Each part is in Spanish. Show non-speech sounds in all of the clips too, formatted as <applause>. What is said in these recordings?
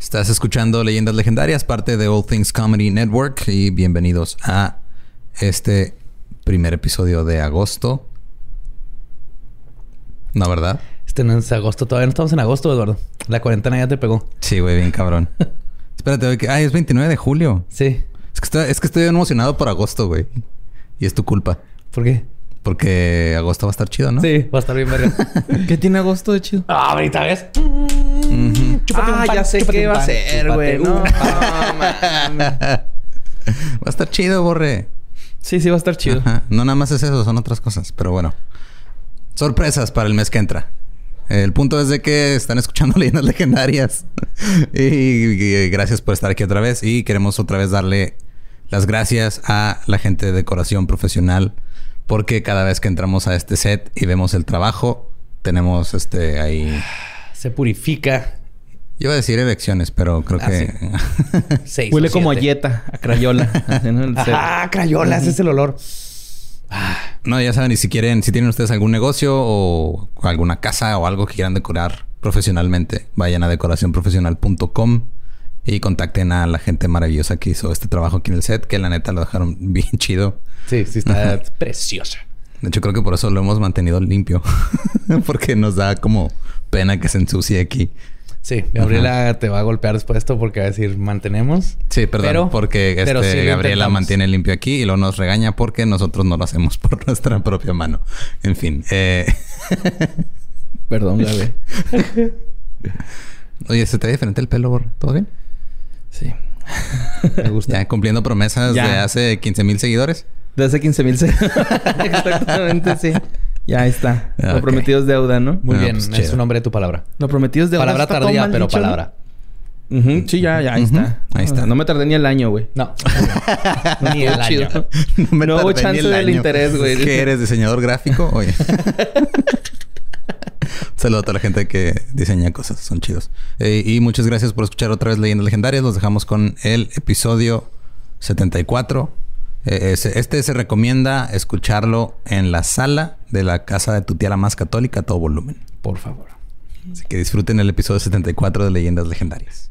Estás escuchando Leyendas Legendarias, parte de All Things Comedy Network y bienvenidos a este primer episodio de agosto. ¿No, verdad? Este no es agosto, todavía no estamos en agosto, Eduardo. La cuarentena ya te pegó. Sí, güey, bien cabrón. <laughs> Espérate, güey, que... Ay, es 29 de julio. Sí. Es que, estoy, es que estoy emocionado por agosto, güey. Y es tu culpa. ¿Por qué? Porque agosto va a estar chido, ¿no? Sí, va a estar bien verga. <laughs> ¿Qué tiene agosto de chido? ah, ahorita ves. Chúpate ah, ya sé qué va a ser, güey. No, <laughs> Va a estar chido, borre. Sí, sí, va a estar chido. No nada más es eso, son otras cosas. Pero bueno. Sorpresas para el mes que entra. El punto es de que están escuchando <laughs> leyendas legendarias. y, gracias por estar aquí otra vez. Y queremos otra vez darle las gracias a la gente de decoración profesional. Porque cada vez que entramos a este set y vemos el trabajo, tenemos este ahí. Se purifica yo iba a decir elecciones, pero creo Ah, que... <laughs> Huele como a Yeta, a Crayola. <laughs> ah, Crayola, ese es el olor. No, ya saben, y si quieren, si tienen ustedes algún negocio o alguna casa o algo que quieran decorar profesionalmente, vayan a decoracionprofesional.com y contacten a la gente maravillosa que hizo este trabajo aquí en el set, que la neta lo dejaron <laughs> bien chido. Sí, sí, está preciosa. De hecho, creo que por eso lo hemos mantenido limpio. <laughs> Porque nos da como pena que se ensucie aquí. Sí, Gabriela te va a golpear después de esto porque va a decir mantenemos. Sí, perdón, porque este, Gabriela mantiene limpio aquí y luego nos regaña porque nosotros no lo hacemos <laughs> por nuestra propia mano. En fin. Eh... perdón, Gabriela. Oye, ¿se te ve diferente el pelo, ¿Todo bien? Sí. <laughs> Me gusta. Ya cumpliendo promesas de hace 15 mil seguidores. De hace 15 mil seguidores. <laughs> <laughs> Exactamente, sí. Ya está. Lo prometido es deuda, ¿no? Muy bien. Pues es un nombre de tu palabra. Lo prometido es deuda. Palabra tardía, pero palabra. Sí, ya, ya, ahí está. Ahí está. No me tardé ni el año, güey. No. ni el año. No, me no hubo chance del interés, güey. ¿Qué eres? ¿Diseñador gráfico? Oye. Saludos a toda la gente que diseña cosas. Son chidos. Eh, y muchas gracias por escuchar otra vez Leyendas Legendarias. Los dejamos con el episodio 74 eh, este se recomienda escucharlo en la sala de la casa de tu tía la más católica todo volumen. Por favor. Así que disfruten el episodio 74 de Leyendas Legendarias.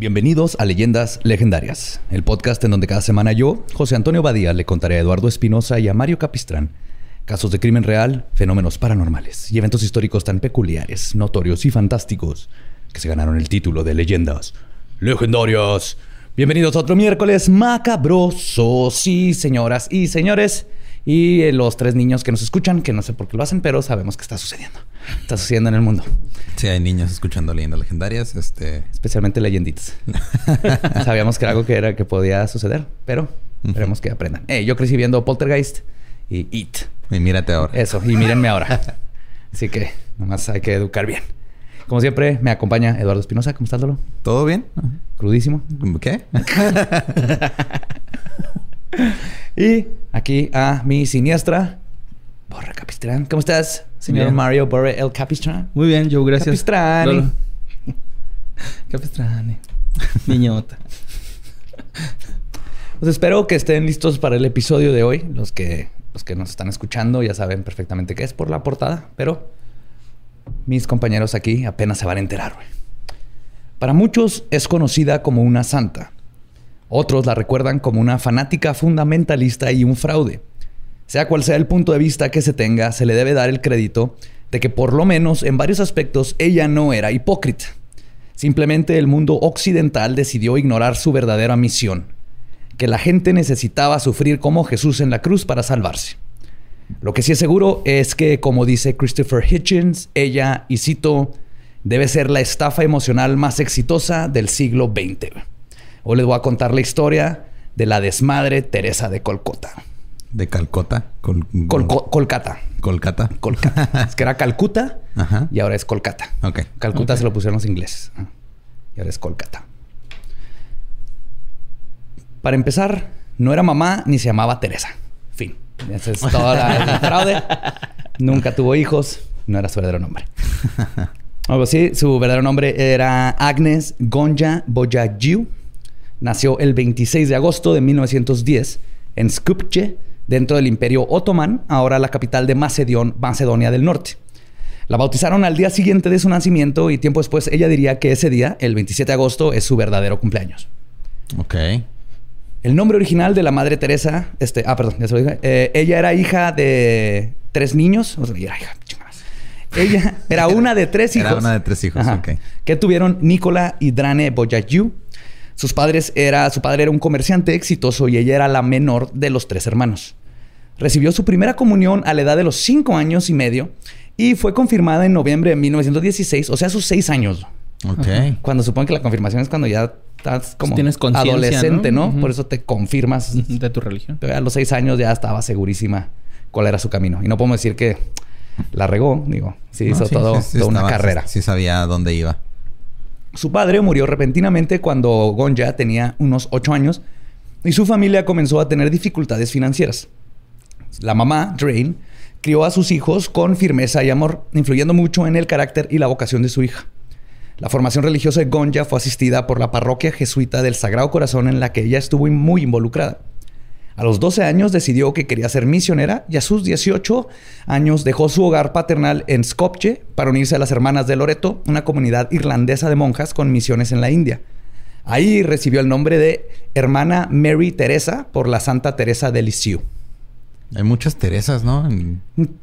Bienvenidos a Leyendas Legendarias, el podcast en donde cada semana yo, José Antonio Badía, le contaré a Eduardo Espinosa y a Mario Capistrán casos de crimen real, fenómenos paranormales y eventos históricos tan peculiares, notorios y fantásticos que se ganaron el título de Leyendas Legendarias. Bienvenidos a otro miércoles macabroso, sí, señoras y señores. Y eh, los tres niños que nos escuchan, que no sé por qué lo hacen, pero sabemos que está sucediendo. Está sucediendo en el mundo. Sí, hay niños escuchando leyendas legendarias, este... Especialmente leyenditas. <laughs> Sabíamos que era algo que, era, que podía suceder, pero esperemos que aprendan. Yo crecí viendo Poltergeist y It. Y mírate ahora. Eso, y mírenme ahora. <laughs> Así que nomás hay que educar bien. Como siempre, me acompaña Eduardo Espinosa. ¿Cómo estás, Lolo? ¿Todo bien? Crudísimo. ¿Qué? <laughs> y aquí a mi siniestra, Borre Capistrán. ¿Cómo estás, señor Bien. Mario Borre El Capistrán? Muy bien, Joe, gracias. Capistrani. Lolo. <laughs> Capistrani. Niñota. <laughs> Pues espero que estén listos para el episodio de hoy. Los que, los que nos están escuchando ya saben perfectamente qué es por la portada, pero mis compañeros aquí apenas se van a enterar. Para muchos es conocida como una santa. Otros la recuerdan como una fanática fundamentalista y un fraude. Sea cual sea el punto de vista que se tenga, se le debe dar el crédito de que por lo menos en varios aspectos ella no era hipócrita. Simplemente el mundo occidental decidió ignorar su verdadera misión, que la gente necesitaba sufrir como Jesús en la cruz para salvarse. Lo que sí es seguro es que, como dice Christopher Hitchens, ella, y cito, debe ser la estafa emocional más exitosa del siglo XX. Hoy les voy a contar la historia de la desmadre Teresa de Colcota. ¿De Calcota? Col Colcata. Colcata. Colcata. <laughs> es que era Calcuta y ahora es Colcata. Ok. Calcuta se lo pusieron los ingleses. Y ahora es Colcata. Para empezar, no era mamá ni se llamaba Teresa. Fin. Esa es toda la, <laughs> fraude. Nunca tuvo hijos. No era su verdadero nombre. <laughs> Algo así. Su verdadero nombre era Agnes Gonja Boyagiu. Nació el 26 de agosto de 1910 en Skopje, dentro del Imperio Otomán, ahora la capital de Macedonia del Norte. La bautizaron al día siguiente de su nacimiento y tiempo después ella diría que ese día, el 27 de agosto, es su verdadero cumpleaños. Ok. El nombre original de la Madre Teresa, este, ah, perdón, ya se lo dije. Eh, ella era hija de tres niños. O sea, era hija, Ella <laughs> era una de tres hijos. Era una de tres hijos, ok. Que tuvieron Nicola y Drane Boyayu. Sus padres era, su padre era un comerciante exitoso y ella era la menor de los tres hermanos. Recibió su primera comunión a la edad de los cinco años y medio y fue confirmada en noviembre de 1916, o sea, sus seis años. Ok. Cuando supongo que la confirmación es cuando ya estás como Tienes adolescente, ¿no? Por eso te confirmas. De tu religión. Pero a los seis años ya estaba segurísima cuál era su camino. Y no podemos decir que la regó, digo. Sí, hizo todo, toda una carrera. Sí, sabía dónde iba. Su padre murió repentinamente cuando Gonja tenía unos ocho años y su familia comenzó a tener dificultades financieras. La mamá, Drain, crió a sus hijos con firmeza y amor, influyendo mucho en el carácter y la vocación de su hija. La formación religiosa de Gonja fue asistida por la parroquia jesuita del Sagrado Corazón en la que ella estuvo muy involucrada. A los 12 años decidió que quería ser misionera y a sus 18 años dejó su hogar paternal en Skopje para unirse a las Hermanas de Loreto, una comunidad irlandesa de monjas con misiones en la India. Ahí recibió el nombre de Hermana Mary Teresa por la Santa Teresa de Lisieux. Hay muchas Teresas, ¿no? Un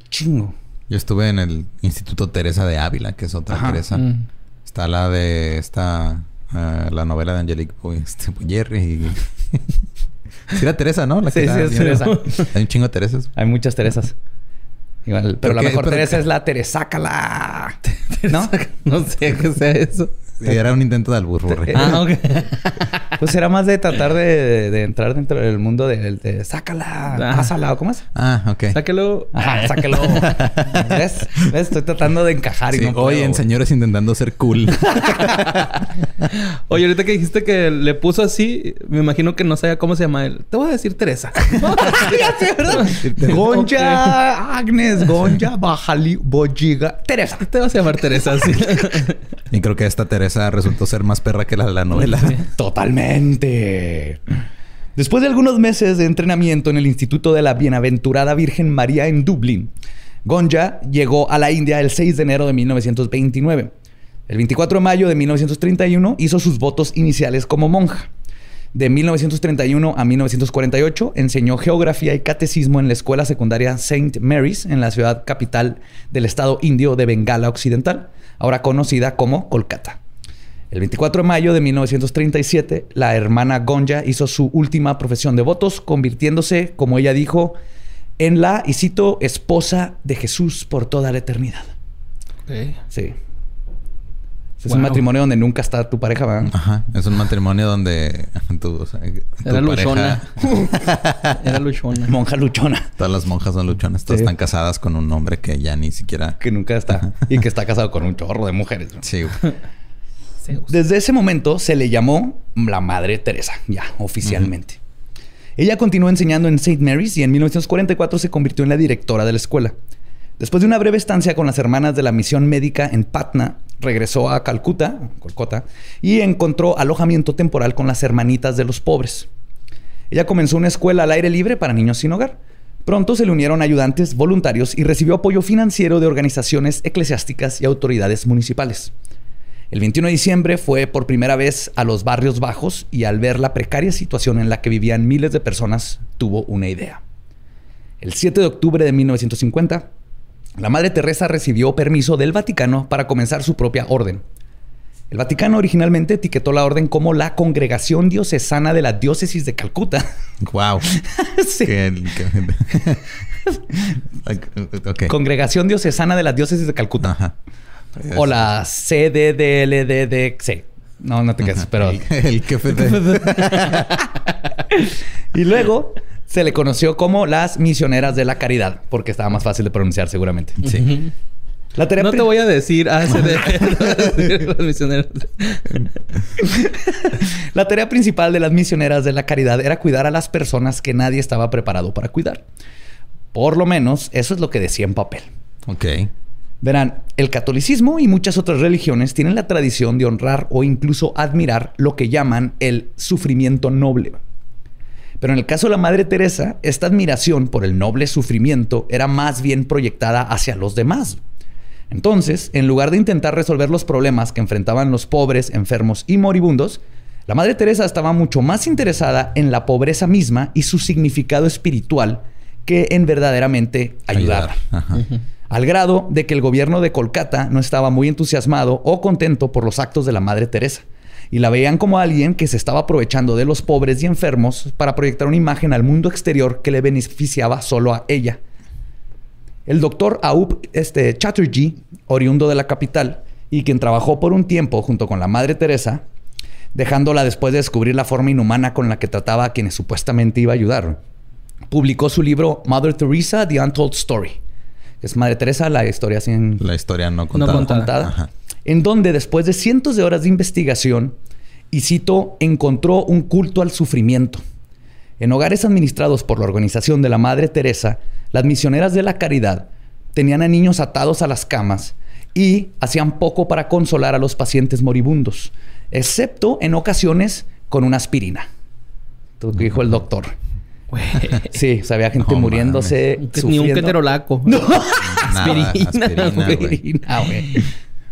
chingo. Yo estuve en el Instituto Teresa de Ávila, que es otra Teresa. Mm. Está la de esta... Eh, la novela de Angelique este, Jerry y... <laughs> sí era Teresa, ¿no? sí, sí, es Teresa. <laughs> Hay un chingo de Teresas. Hay muchas Teresas. Igual, pero, la mejor Teresa es la Teresácala. <laughs> ¿No? no sé qué sea eso. Era un intento de alburro. ah, ok. <laughs> pues era más de tratar de, entrar dentro del mundo de, sácala, ah. pásala, ¿cómo es? Ah, ok. Sáquelo. Ajá, sáquelo. <laughs> ¿Ves? Estoy tratando de encajar y no Oye, en señores intentando ser cool. <laughs> Oye, ahorita que dijiste que le puso así, me imagino que no sabía cómo se llama él. Te voy a decir Teresa. Gonja, Agnes, Gonja, Bajali, Bojiga, Teresa. Te vas a llamar Teresa, sí. y creo que esta Teresa esa resultó ser más perra que la de la novela. Totalmente. Después de algunos meses de entrenamiento en el Instituto de la Bienaventurada Virgen María en Dublín, Gonja llegó a la India el 6 de enero de 1929. El 24 de mayo de 1931 hizo sus votos iniciales como monja. De 1931 a 1948 enseñó geografía y catecismo en la escuela secundaria St. Mary's en la ciudad capital del estado indio de Bengala Occidental, ahora conocida como Kolkata. El 24 de mayo de 1937, la hermana Gonja hizo su última profesión de votos, convirtiéndose, como ella dijo, en la, y cito, esposa de Jesús por toda la eternidad. Sí. Es un matrimonio donde nunca está tu pareja, ¿verdad? Ajá. Es un matrimonio donde <laughs> tu, Era luchona. <laughs> Era luchona. Monja luchona. Todas las monjas son luchonas. Todas están casadas con un hombre que ya ni siquiera... Que nunca está. y que está casado con un chorro de mujeres. Sí. Desde ese momento se le llamó la Madre Teresa, ya oficialmente. Ella continuó enseñando en St. Mary's y en 1944 se convirtió en la directora de la escuela. Después de una breve estancia con las hermanas de la misión médica en Patna, regresó a Calcuta, y encontró alojamiento temporal con las hermanitas de los pobres. Ella comenzó una escuela al aire libre para niños sin hogar. Pronto se le unieron ayudantes voluntarios y recibió apoyo financiero de organizaciones eclesiásticas y autoridades municipales. El 21 de diciembre fue por primera vez a los barrios bajos y al ver la precaria situación en la que vivían miles de personas, tuvo una idea. El 7 de octubre de 1950, la Madre Teresa recibió permiso del Vaticano para comenzar su propia orden. El Vaticano originalmente etiquetó la orden como la Congregación Diocesana de la Diócesis de Calcuta. <laughs> Wow. <laughs> Sí. <laughs> Ok. Congregación Diocesana de la Diócesis de Calcuta. Ajá. O la CDDLDDC. No, no te quedes, pero... El, jefe <laughs> de... Y luego se le conoció como las misioneras de la caridad, porque estaba más fácil de pronunciar seguramente. Sí. La tarea No te voy a decir ACD. los misioneros. La tarea principal de las misioneras de la caridad era cuidar a las personas que nadie estaba preparado para cuidar. Por lo menos eso es lo que decía en papel. Ok. Verán, el catolicismo y muchas otras religiones tienen la tradición de honrar o incluso admirar lo que llaman el sufrimiento noble. Pero en el caso de la Madre Teresa, esta admiración por el noble sufrimiento era más bien proyectada hacia los demás. Entonces, en lugar de intentar resolver los problemas que enfrentaban los pobres, enfermos y moribundos, la Madre Teresa estaba mucho más interesada en la pobreza misma y su significado espiritual que en verdaderamente ayudar. Ajá. Al grado de que el gobierno de Kolkata no estaba muy entusiasmado o contento por los actos de la Madre Teresa. Y la veían como alguien que se estaba aprovechando de los pobres y enfermos para proyectar una imagen al mundo exterior que le beneficiaba solo a ella. El doctor Aup este, Chatterjee, oriundo de la capital, y quien trabajó por un tiempo junto con la Madre Teresa, dejándola después de descubrir la forma inhumana con la que trataba a quienes supuestamente iba a ayudar, publicó su libro Mother Teresa, The Untold Story. Es Madre Teresa, la historia sin La historia no contada. contada. contada, Ajá. en donde después de cientos de horas de investigación, y cito, encontró un culto al sufrimiento. En hogares administrados por la organización de la Madre Teresa, las misioneras de la caridad tenían a niños atados a las camas y hacían poco para consolar a los pacientes moribundos, excepto en ocasiones con una aspirina. Lo que dijo el doctor. Güey. Sí, o sea, había gente No muriéndose. Ni un keterolaco. Nada, <laughs> Aspirina, aspirina, güey. Aspirina, güey.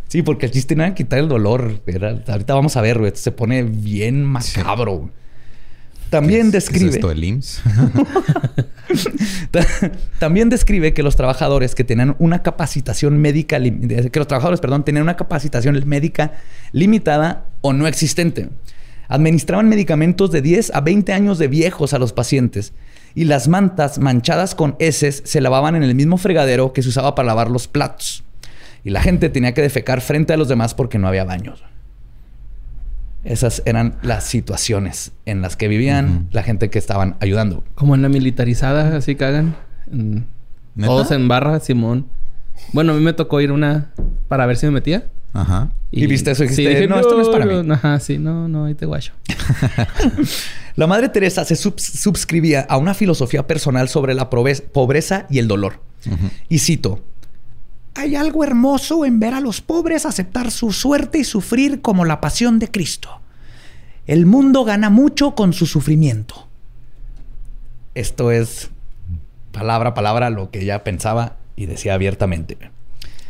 Sí, porque el chiste no era quitar el dolor. Era- ahorita vamos a ver, güey. Esto se pone bien macabro. También ¿Qué es- qué describe. es esto, el IMSS? <laughs> Ta- También describe que los trabajadores que tenían una capacitación médica, que los trabajadores, perdón, tenían una capacitación médica limitada o no existente. Administraban medicamentos de 10 a 20 años de viejos a los pacientes y las mantas manchadas con heces se lavaban en el mismo fregadero que se usaba para lavar los platos. Y la gente tenía que defecar frente a los demás porque no había baños. Esas eran las situaciones en las que vivían la gente que estaban ayudando. Como en la militarizada, así cagan. En- ¿Neta? Todos en barra, Simón. Bueno, a mí me tocó ir una para ver si me metía. Ajá. ¿Y viste eso y dijiste, dije, "No, esto no es para mí"? Ajá, sí, no, no, ahí te guacho. <laughs> La Madre Teresa se subs- subscribía a una filosofía personal sobre la pobreza y el dolor. Y cito, hay algo hermoso en ver a los pobres aceptar su suerte y sufrir como la pasión de Cristo. El mundo gana mucho con su sufrimiento. Esto es palabra a palabra lo que ella pensaba y decía abiertamente.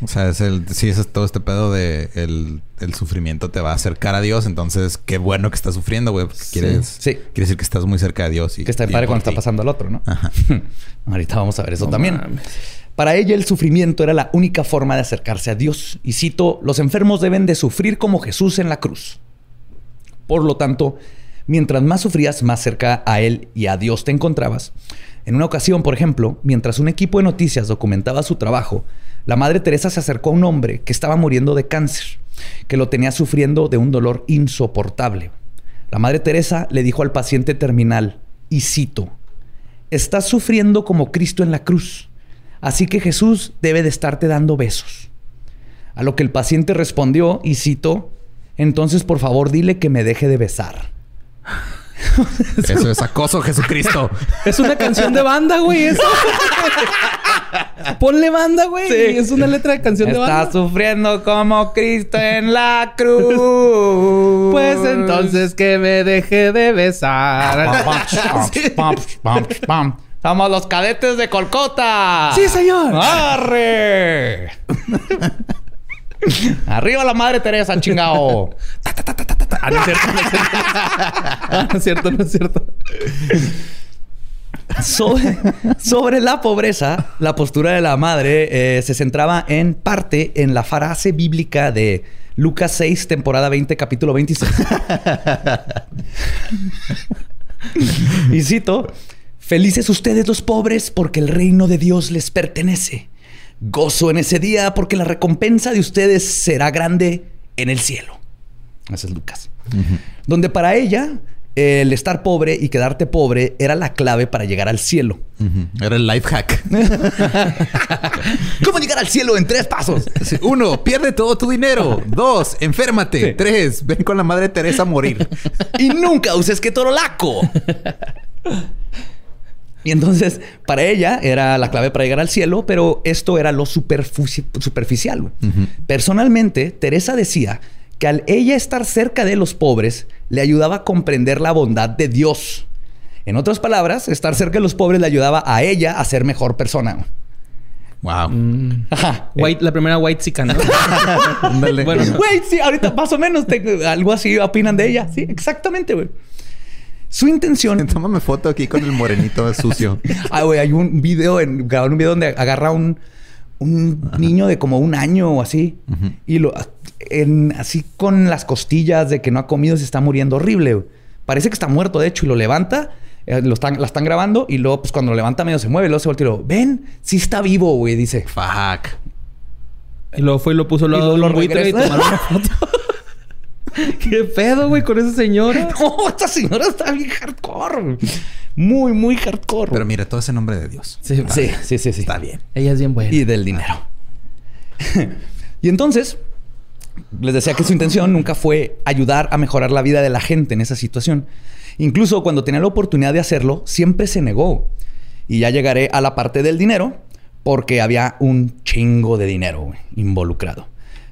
O sea, es el, sí, es todo este pedo de el, el sufrimiento te va a acercar a Dios. Entonces, qué bueno que estás sufriendo, güey. Porque quieres, Sí. quiere decir que estás muy cerca de Dios. Y, Que está y padre cuando está pasando al otro, ¿no? Ajá. <laughs> Ahorita vamos a ver eso No también. mames. Para ella el sufrimiento era la única forma de acercarse a Dios. Y cito, los enfermos deben de sufrir como Jesús en la cruz. Por lo tanto, mientras más sufrías, más cerca a Él y a Dios te encontrabas. En una ocasión, por ejemplo, mientras un equipo de noticias documentaba su trabajo, la Madre Teresa se acercó a un hombre que estaba muriendo de cáncer, que lo tenía sufriendo de un dolor insoportable. La Madre Teresa le dijo al paciente terminal, y cito, Estás sufriendo como Cristo en la cruz. Así que Jesús debe de estarte dando besos. A lo que el paciente respondió y cito, entonces por favor dile que me deje de besar. <laughs> Eso es acoso, Jesucristo. <laughs> Es una canción de banda, güey. eso. Ponle banda, güey. Sí. Es una letra de canción de Está banda. sufriendo como Cristo en la cruz. Pues entonces que me deje de besar. <laughs> Somos los cadetes de Colcota. Sí, señor. ¡Arre! Arriba la madre Teresa, chingao. <laughs> Ah, no es cierto, no es cierto. Ah, no es cierto, no es cierto. Sobre, sobre la pobreza, la postura de la madre eh, se centraba en parte en la frase bíblica de Lucas 6, temporada 20, capítulo 26. y cito, felices ustedes los pobres porque el reino de Dios les pertenece. Gozo en ese día porque la recompensa de ustedes será grande en el cielo. Ese es Lucas. Donde para ella el estar pobre y quedarte pobre era la clave para llegar al cielo. Era el life hack. <laughs> ¿Cómo llegar al cielo en tres pasos? Uno, pierde todo tu dinero. Dos, enférmate. Tres, ven con la madre Teresa a morir. <laughs> y nunca uses que laco. Y entonces, para ella era la clave para llegar al cielo, pero esto era lo superficial. Personalmente, Teresa decía que al ella estar cerca de los pobres, le ayudaba a comprender la bondad de Dios. En otras palabras, estar cerca de los pobres le ayudaba a ella a ser mejor persona. Wow. Mm. <laughs> White, la primera white chica, ¿no? <laughs> bueno, güey, sí, ahorita más o menos algo así opinan de ella. Sí, exactamente, güey. Su intención. <laughs> Tómame foto aquí con el morenito sucio. ah, güey, hay un video, en, un video donde agarra un, un niño de como un año o así y lo así con las costillas de que no ha comido se está muriendo horrible. Parece que está muerto, de hecho, y lo levanta. Eh, lo están, la están grabando y luego, pues cuando lo levanta medio se mueve, luego se voltea y lo ven, sí está vivo, güey, dice. Fuck. Y luego fue y lo puso al lado lo, y tomaron una foto. <laughs> <laughs> ¿Qué pedo, güey, con esa señora? <laughs> No, esta señora está bien hardcore. Muy, muy hardcore. Pero mira, todo ese nombre de Dios. Sí, sí, sí, sí, Está bien. Ella es bien buena. Y del dinero. <laughs> y entonces, les decía que su intención nunca fue ayudar a mejorar la vida de la gente en esa situación. Incluso cuando tenía la oportunidad de hacerlo, siempre se negó. Y ya llegaré a la parte del dinero, porque había un chingo de dinero involucrado.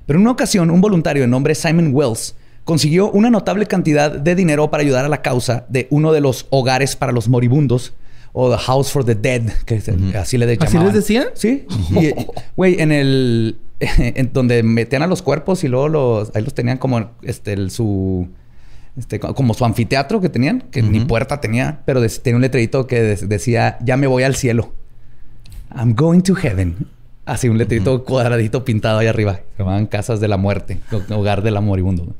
Pero en una ocasión, un voluntario de nombre Simon Wells consiguió una notable cantidad de dinero para ayudar a la causa de uno de los hogares para los moribundos o The House for the Dead, que así le llamaban. ¿Así les decían? Sí. Güey, en el... <laughs> En donde metían a los cuerpos y luego los... Ahí los tenían como este, el, su... Este, como su anfiteatro que tenían, que ni puerta tenía, pero tenía un letrerito que decía, ya me voy al cielo. I'm going to heaven. Así un letrerito cuadradito pintado ahí arriba. Se llamaban casas de la muerte, hogar del moribundo.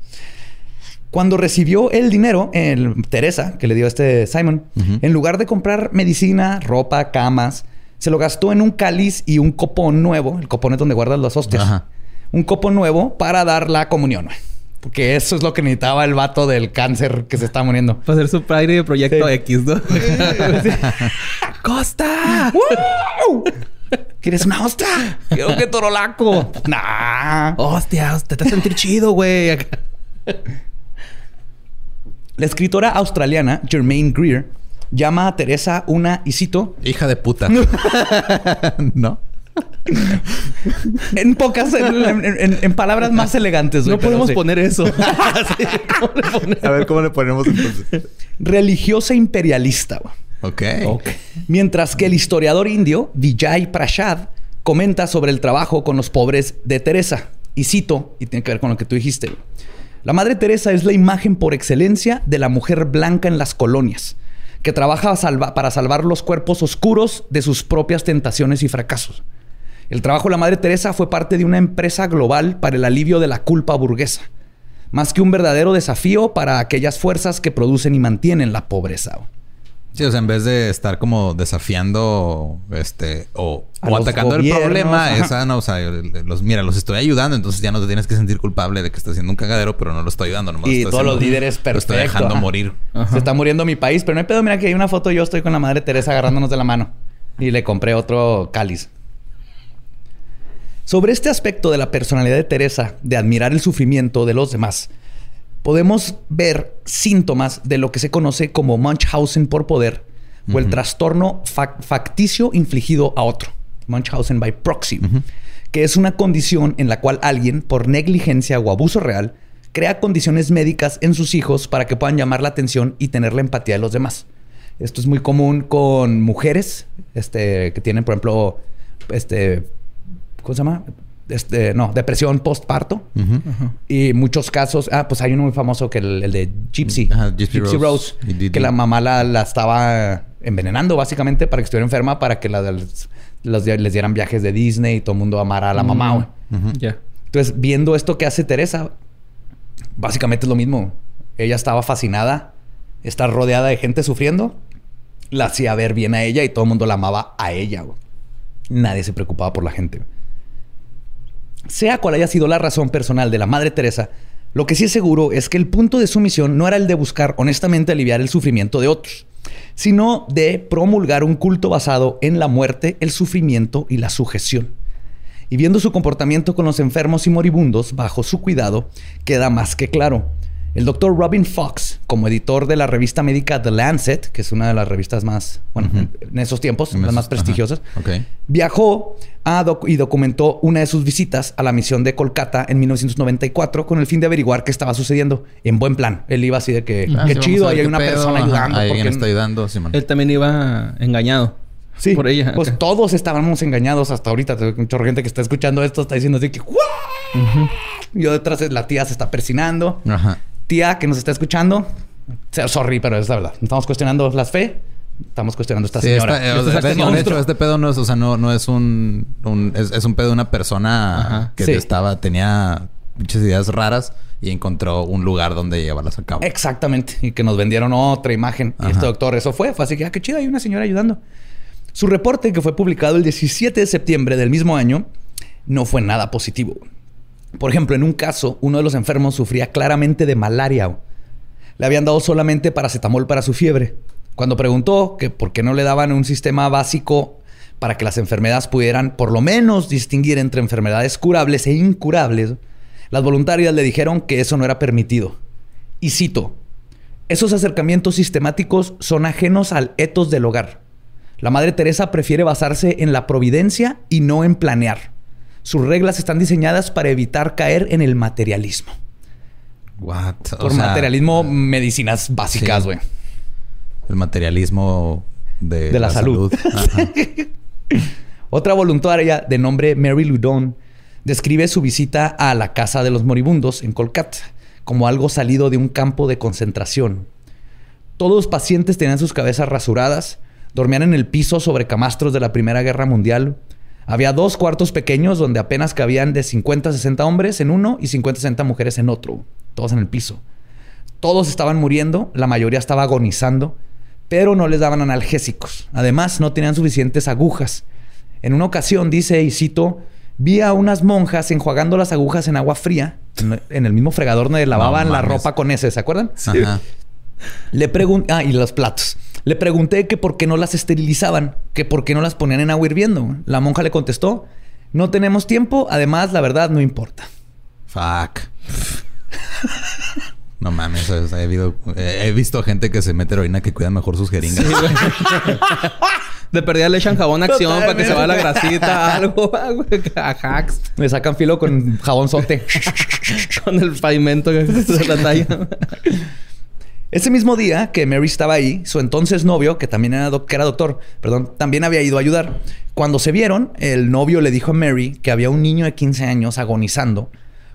Cuando recibió el dinero, el, Teresa, que le dio a este Simon, en lugar de comprar medicina, ropa, camas, se lo gastó en un cáliz y un copón nuevo. El copón es donde guardan las hostias. Un copón nuevo para dar la comunión. Porque eso es lo que necesitaba el vato del cáncer que se está muriendo. Para hacer su padre de Proyecto X, ¿no? <laughs> ¡Costa! ¿Quieres una hostia? Quiero que torolaco. Nah. Hostia, te a sentir chido, güey. La escritora australiana Germaine Greer llama a Teresa una, y cito, hija de puta. ¿No? <laughs> en pocas, en, palabras más elegantes. no podemos poner eso. <laughs> A ver, ¿cómo le ponemos entonces? Religiosa imperialista. Ok. Mientras que el historiador indio Vijay Prashad comenta sobre el trabajo con los pobres de Teresa. Y cito, y tiene que ver con lo que tú dijiste. La Madre Teresa es la imagen por excelencia de la mujer blanca en las colonias, que trabaja para salvar los cuerpos oscuros de sus propias tentaciones y fracasos. El trabajo de la Madre Teresa fue parte de una empresa global para el alivio de la culpa burguesa, más que un verdadero desafío para aquellas fuerzas que producen y mantienen la pobreza. Sí, o sea, en vez de estar como desafiando este o, atacando el problema, esa no, o sea, los, mira, los estoy ayudando, entonces ya no te tienes que sentir culpable de que estás haciendo un cagadero, pero no lo estoy ayudando, nomás Y todos los líderes perfectos. Lo estoy dejando morir. Se está muriendo mi país, pero no hay pedo, mira que hay una foto, yo estoy con la madre Teresa agarrándonos de la mano y le compré otro cáliz. Sobre este aspecto de la personalidad de Teresa, de admirar el sufrimiento de los demás, podemos ver síntomas de lo que se conoce como Munchausen por poder o el trastorno facticio infligido a otro, Munchausen by proxy, que es una condición en la cual alguien, por negligencia o abuso real, crea condiciones médicas en sus hijos para que puedan llamar la atención y tener la empatía de los demás. Esto es muy común con mujeres este, que tienen, por ejemplo, este, ¿cómo se llama? Este, no, depresión postparto. Y muchos casos, ah, pues hay uno muy famoso que el, el de Gypsy, Gypsy, Rose, que la mamá la, estaba envenenando básicamente para que estuviera enferma, para que la- les dieran viajes de Disney y todo el mundo amara a la mamá. güey. Ya. Entonces, viendo esto que hace Teresa, básicamente es lo mismo. Ella estaba fascinada, está rodeada de gente sufriendo, la hacía ver bien a ella y todo el mundo la amaba a ella. güey. Nadie se preocupaba por la gente. Sea cual haya sido la razón personal de la Madre Teresa, lo que sí es seguro es que el punto de su misión no era el de buscar honestamente aliviar el sufrimiento de otros, sino de promulgar un culto basado en la muerte, el sufrimiento y la sujeción. Y viendo su comportamiento con los enfermos y moribundos bajo su cuidado, queda más que claro. El doctor Robin Fox, como editor de la revista médica The Lancet, que es una de las revistas más, bueno, en, en esos tiempos, En las esos- más prestigiosas, viajó a doc- y documentó una de sus visitas a la misión de Kolkata en 1994 con el fin de averiguar qué estaba sucediendo en buen plan. Él iba así de que, Ah, qué sí, chido, ahí hay una pedo, persona ajá, ayudando. Alguien porque- está ayudando, Simón. Él también iba engañado. Sí, Por ella. Pues todos estábamos engañados hasta ahorita. Mucha gente que está escuchando esto está diciendo así que "¿What?". Yo detrás de la tía se está persinando. Ajá. Tía que nos está escuchando, sorry, pero es la verdad. Estamos cuestionando las fe. Estamos cuestionando a esta Sí, señora. esta- Este de, este hecho, este pedo no es, o sea, no, no es un, un- es, es un pedo de una persona Ajá. que Sí. estaba, tenía muchas ideas raras y encontró un lugar donde llevarlas a cabo. Exactamente. Y que nos vendieron otra imagen. Y este doctor, eso fue. Fue así que, ah, qué chido, hay una señora ayudando. Su reporte, que fue publicado el 17 de septiembre del mismo año, no fue nada positivo. Por ejemplo, en un caso, uno de los enfermos sufría claramente de malaria. Le habían dado solamente paracetamol para su fiebre. Cuando preguntó que por qué no le daban un sistema básico para que las enfermedades pudieran por lo menos distinguir entre enfermedades curables e incurables, las voluntarias le dijeron que eso no era permitido. Y cito, esos acercamientos sistemáticos son ajenos al etos del hogar. La Madre Teresa prefiere basarse en la providencia y no en planear. Sus reglas están diseñadas para evitar caer en el materialismo. What? O Por sea, materialismo, medicinas básicas, sí. güey. El materialismo de, De la salud. <laughs> Ajá. Otra voluntaria de nombre Mary Ludon describe su visita a la casa de los moribundos en Kolkata como algo salido de un campo de concentración. Todos los pacientes tenían sus cabezas rasuradas, dormían en el piso sobre camastros de la Primera Guerra Mundial. Había dos cuartos pequeños donde apenas cabían de 50 a 60 hombres en uno y 50 a 60 mujeres en otro, todos en el piso. Todos estaban muriendo, la mayoría estaba agonizando, pero no les daban analgésicos. Además, no tenían suficientes agujas. En una ocasión, dice, y cito, vi a unas monjas enjuagando las agujas en agua fría, en- el mismo fregador donde lavaban la ropa con ese, ¿se acuerdan? Ajá. Le pregunté, ah, y los platos. Le pregunté que por qué no las esterilizaban, que por qué no las ponían en agua hirviendo. La monja le contestó, no tenemos tiempo, además la verdad no importa. Fuck. No mames, o sea, he, eh, visto gente que se mete heroína que cuida mejor sus jeringas. De perdida le echan jabón a acción para que se vaya la grasita, algo, a hacks. Me sacan filo con jabón sote. <laughs> Con el pavimento que <laughs> se la talla. Ese mismo día que Mary estaba ahí, su entonces novio, que también era, doc- que era doctor, perdón, también había ido a ayudar. Cuando se vieron, el novio le dijo a Mary que había un niño de 15 años agonizando,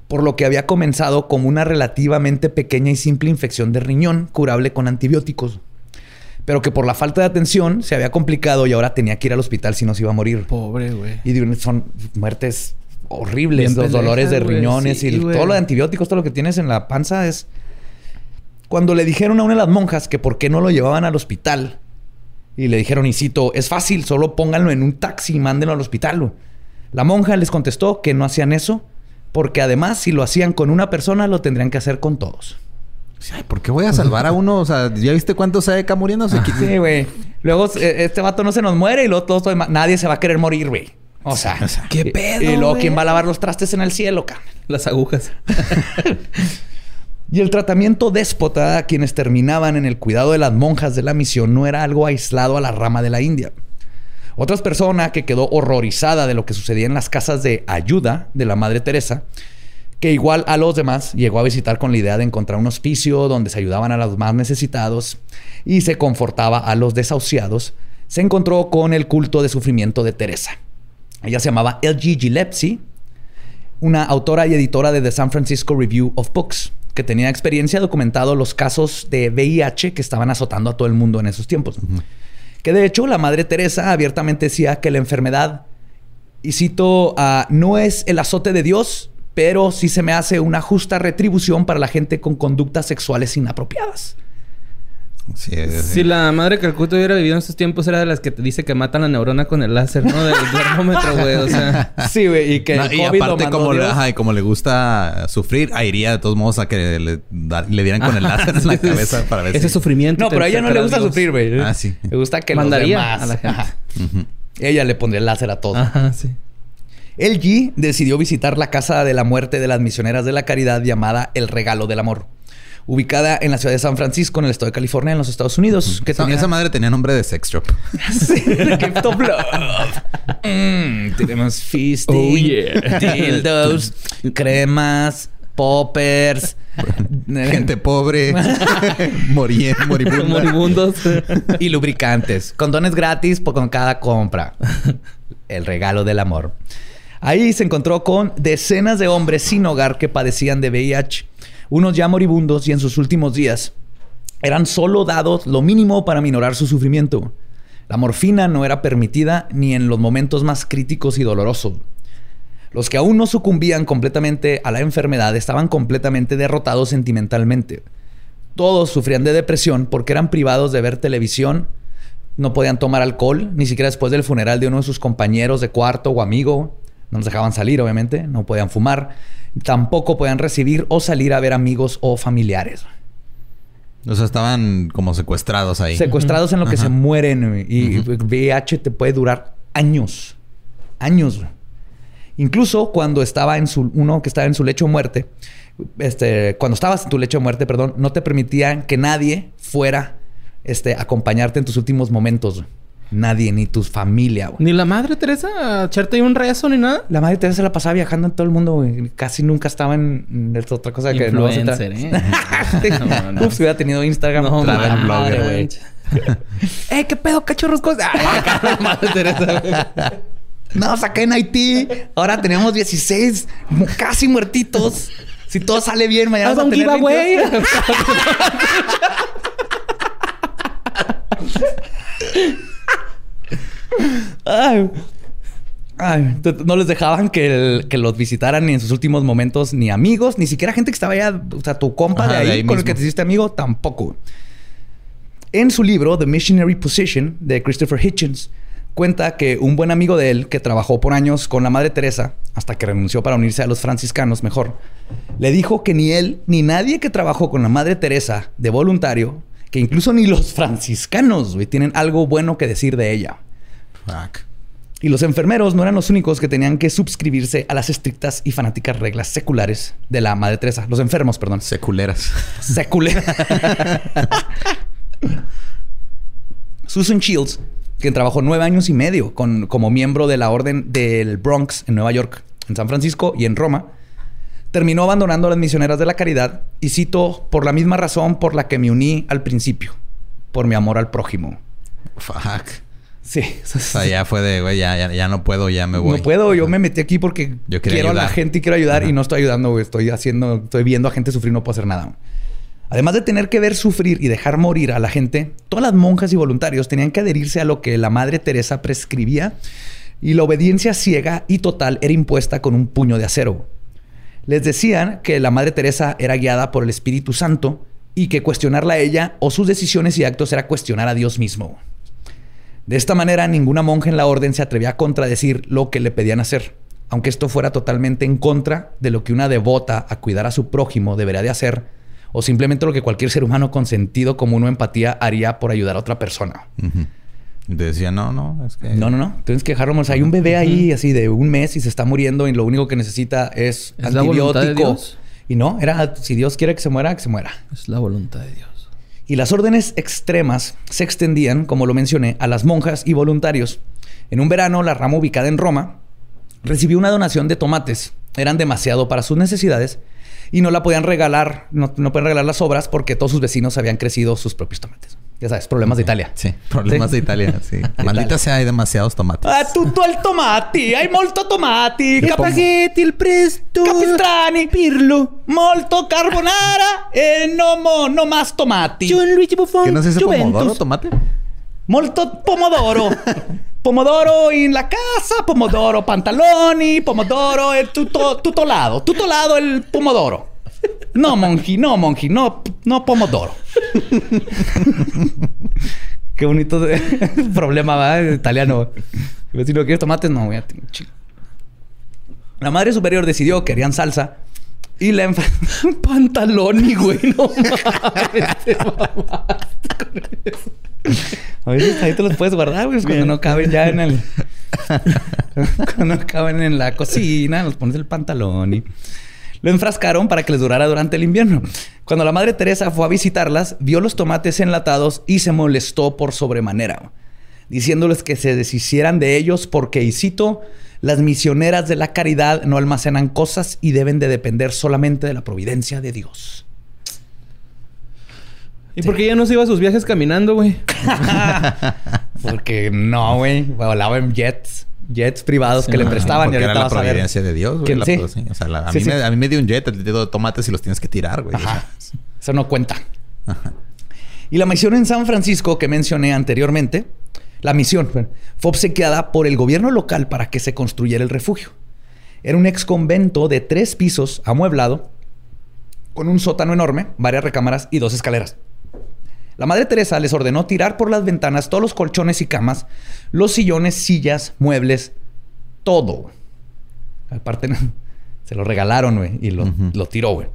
por lo que había comenzado como una relativamente pequeña y simple infección de riñón curable con antibióticos. Pero que por la falta de atención se había complicado y ahora tenía que ir al hospital si no se iba a morir. Pobre, güey. Y de un- son muertes horribles. Bien los dolores de riñones Sí, y todo lo de antibióticos, todo lo que tienes en la panza es... Cuando le dijeron a una de las monjas que por qué no lo llevaban al hospital y le dijeron, y cito, es fácil, solo pónganlo en un taxi y mándenlo al hospital. La monja les contestó que no hacían eso porque además si lo hacían con una persona lo tendrían que hacer con todos. Ay, ¿por qué voy a salvar a uno? O sea, ¿ya viste cuántos hay acá muriéndose? Sí, güey. Luego eh, este vato no se nos muere y luego todos, todos- nadie se va a querer morir, güey. O sea, <laughs> ¿Qué pedo, Y luego? ¿quién va a lavar los trastes en el cielo, cabrón? Las agujas. <laughs> Y el tratamiento déspota a quienes terminaban en el cuidado de las monjas de la misión no era algo aislado a la rama de la India. Otra persona que quedó horrorizada de lo que sucedía en las casas de ayuda de la Madre Teresa, que igual a los demás llegó a visitar con la idea de encontrar un hospicio donde se ayudaban a los más necesitados y se confortaba a los desahuciados, se encontró con el culto de sufrimiento de Teresa. Ella se llamaba L.G. Gillespie, una autora y editora de The San Francisco Review of Books, que tenía experiencia documentado los casos de VIH que estaban azotando a todo el mundo en esos tiempos. Que de hecho la Madre Teresa abiertamente decía que la enfermedad, y cito, ah, no es el azote de Dios, pero sí se me hace una justa retribución para la gente con conductas sexuales inapropiadas. Sí, sí, sí. Si la madre Calcuta hubiera vivido en esos tiempos, era de las que te dice que matan la neurona con el láser, ¿no? Del <laughs> termómetro, güey. O sea, Sí, güey, y que No, el y COVID lo aparte, mandó como le, ajá, y como le gusta sufrir, ah, iría de todos modos a que le, dieran con el láser en la <laughs> cabeza para ver ese si... sufrimiento. No, pero a ella no le gusta sufrir, güey. Ah, sí. Le gusta que Mandaría los demás... a la gente. Ajá. Ella le pondría el láser a. Dios. Ajá, sí. El G decidió visitar la casa de la muerte de las misioneras de la caridad llamada El Regalo del Amor, ubicada en la ciudad de San Francisco, en el estado de California, en los Estados Unidos. Que Esa, tenía... esa madre tenía nombre de sex shop. <laughs> Sí, Love. Mm, tenemos fisting, Oh, yeah. dildos, <laughs> cremas, poppers. Gente pobre. <laughs> Morí, moribunda. Moribundos. y lubricantes. Condones gratis por- con cada compra. El regalo del amor. Ahí se encontró con decenas de hombres sin hogar que padecían de VIH, unos ya moribundos y en sus últimos días eran solo dados lo mínimo para minorar su sufrimiento. La morfina no era permitida ni en los momentos más críticos y dolorosos. Los que aún no sucumbían completamente a la enfermedad estaban completamente derrotados sentimentalmente. Todos sufrían de depresión porque eran privados de ver televisión, no podían tomar alcohol, ni siquiera después del funeral de uno de sus compañeros de cuarto o amigo. No los dejaban salir, obviamente, no podían fumar. Tampoco podían recibir o salir a ver amigos o familiares. O sea, estaban como secuestrados ahí. Secuestrados en lo que Ajá. se mueren. Y VIH te puede durar años. Años. Incluso cuando estaba en su... Uno que estaba en su lecho de muerte. Este, cuando estabas en tu lecho de muerte, perdón, no te permitían que nadie fuera este, acompañarte en tus últimos momentos. Nadie, ni tu familia. güey. Ni la madre Teresa echarte un rezo ni nada. La madre Teresa se la pasaba viajando en todo el mundo, güey. Casi nunca estaba en, en esta otra cosa que no Influencer, ¿eh? <laughs> No, no. Uf, si hubiera tenido Instagram. No, madre, madre, güey. <laughs> <laughs> ¡Eh, qué pedo, cachorros! La madre Teresa, güey. No, saqué en Haití. Ahora tenemos 16 mu- casi muertitos. Si todo sale bien, mañana Haz vamos a tener giveaway. 22. Ay. Ay, t- no les dejaban que, el- que los visitaran ni en sus últimos momentos, ni amigos, ni siquiera gente que estaba allá, o sea, tu compa Ajá, de ahí, de ahí con el que te hiciste amigo, tampoco. En su libro, The Missionary Position, de Christopher Hitchens, cuenta que un buen amigo de él, que trabajó por años con la Madre Teresa, hasta que renunció para unirse a los franciscanos mejor, le dijo que ni él, ni nadie que trabajó con la Madre Teresa de voluntario, que incluso ni los franciscanos, güey, tienen algo bueno que decir de ella. Fuck. Y los enfermeros no eran los únicos que tenían que suscribirse a las estrictas y fanáticas reglas seculares de la Madre Teresa. Los enfermos, perdón. Seculeras. <laughs> Secule. <laughs> Susan Shields, quien trabajó nueve años y medio con, como miembro de la Orden del Bronx en Nueva York, en San Francisco y en Roma, terminó abandonando a las misioneras de la caridad y cito por la misma razón por la que me uní al principio, por mi amor al prójimo. Fuck. <laughs> Sí, O sea, ya fue de, güey, ya, ya, ya no puedo, ya me voy. No puedo, yo me metí aquí porque Yo quiero a la gente y quiero ayudar y no estoy ayudando, güey. Estoy haciendo, estoy viendo a gente sufrir, no puedo hacer nada. Además de tener que ver sufrir y dejar morir a la gente, todas las monjas y voluntarios tenían que adherirse a lo que la Madre Teresa prescribía y la obediencia ciega y total era impuesta con un puño de acero. Les decían que la Madre Teresa era guiada por el Espíritu Santo y que cuestionarla a ella o sus decisiones y actos era cuestionar a Dios mismo. De esta manera, ninguna monja en la orden se atrevía a contradecir lo que le pedían hacer, aunque esto fuera totalmente en contra de lo que una devota a cuidar a su prójimo debería de hacer, o simplemente lo que cualquier ser humano con sentido común o empatía haría por ayudar a otra persona. Te decía, no, no, es que... No, no, no. Tienes que dejarlo. morir. Hay un bebé ahí así de un mes y se está muriendo y lo único que necesita es, ¿Es la voluntad de antibiótico. Dios? Y no, era si Dios quiere que se muera, que se muera. Es la voluntad de Dios. Y las órdenes extremas se extendían, como lo mencioné, a las monjas y voluntarios. En un verano, la rama ubicada en Roma recibió una donación de tomates. Eran demasiado para sus necesidades y no la podían regalar, no, no pueden regalar las obras porque todos sus vecinos habían crecido sus propios tomates. Ya sabes, problemas de Italia. Sí, problemas <laughs> Sí. de Italia, sí. Maldita sea, hay demasiados tomates. Ah, tutto il tomati, hai molto tomati, Io capaghetti, il presto, capistrani, pirlo, molto carbonara e no, mo, no más tomati. Luigi Buffon. ¿Qué no se dice pomodoro tomate? Molto pomodoro. <laughs> Pomodoro in la casa, pomodoro pantaloni, pomodoro è tutto, tutto lado, tutto lado el pomodoro. No, monji, no, monji, no, no pomodoro. Qué bonito <laughs> problema, ¿va? En italiano. Si no quieres tomates, no, voy a tener chico. La madre superior decidió que querían salsa y la enfa- <laughs> Pantaloni, güey. No mames. te mamaste con eso. A veces ahí te los puedes guardar, güey. Cuando no caben ya en el... <laughs> cuando no caben en la cocina, los pones el pantalón y... Lo enfrascaron para que les durara durante el invierno. Cuando la madre Teresa fue a visitarlas, vio los tomates enlatados y se molestó por sobremanera, diciéndoles que se deshicieran de ellos porque, y cito, las misioneras de la caridad no almacenan cosas y deben de depender solamente de la providencia de Dios. ¿Y por qué ella no se iba a sus viajes caminando, güey? <laughs> Porque no, güey. Volaba en jets. Jets privados que le prestaban y ahorita era la vas a ver. providencia de Dios, güey. ¿Quién? la- Sí. sí, O sea, la- a, mí. Me, a mí me dio un jet, te dio tomates y los tienes que tirar, güey. Ajá. <laughs> Eso no cuenta. Y la misión en San Francisco que mencioné anteriormente, la misión fue obsequiada por el gobierno local para que se construyera el refugio. Era un ex convento de tres pisos amueblado, con un sótano enorme, varias recámaras y dos escaleras. La Madre Teresa les ordenó tirar por las ventanas todos los colchones y camas, los sillones, sillas, muebles, todo. Aparte, <laughs> se lo regalaron, güey, y lo, tiró, güey.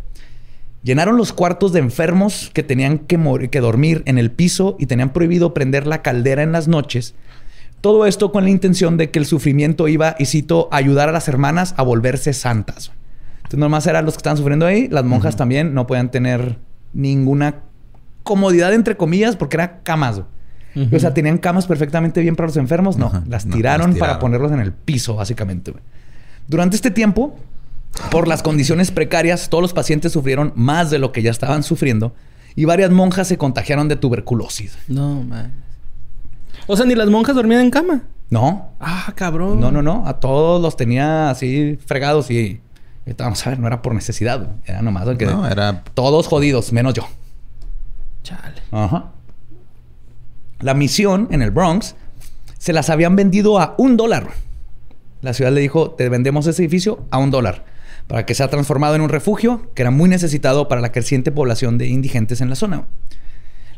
Llenaron los cuartos de enfermos que tenían que, dormir en el piso y tenían prohibido prender la caldera en las noches. Todo esto con la intención de que el sufrimiento iba, y cito, a ayudar a las hermanas a volverse santas. Entonces, nomás eran los que estaban sufriendo ahí. Las monjas también no podían tener ninguna comodidad, entre comillas, porque eran camas. Ujú. O sea, tenían camas perfectamente bien para los enfermos. No, las No, tiraron para ponerlos en el piso, básicamente. Durante este tiempo, por las condiciones precarias, todos los pacientes sufrieron más de lo que ya estaban sufriendo y varias monjas se contagiaron de tuberculosis. No, man. O sea, ni las monjas dormían en cama. No, Ah, cabrón. no, no, no. A todos los tenía así fregados y... Vamos a ver, no era por necesidad. Era nomás el que... no, era... Todos jodidos, menos yo. Chale. Ajá. La misión en el Bronx se las habían vendido a un dólar. La ciudad le dijo, te vendemos ese edificio a un dólar para que sea transformado en un refugio que era muy necesitado para la creciente población de indigentes en la zona.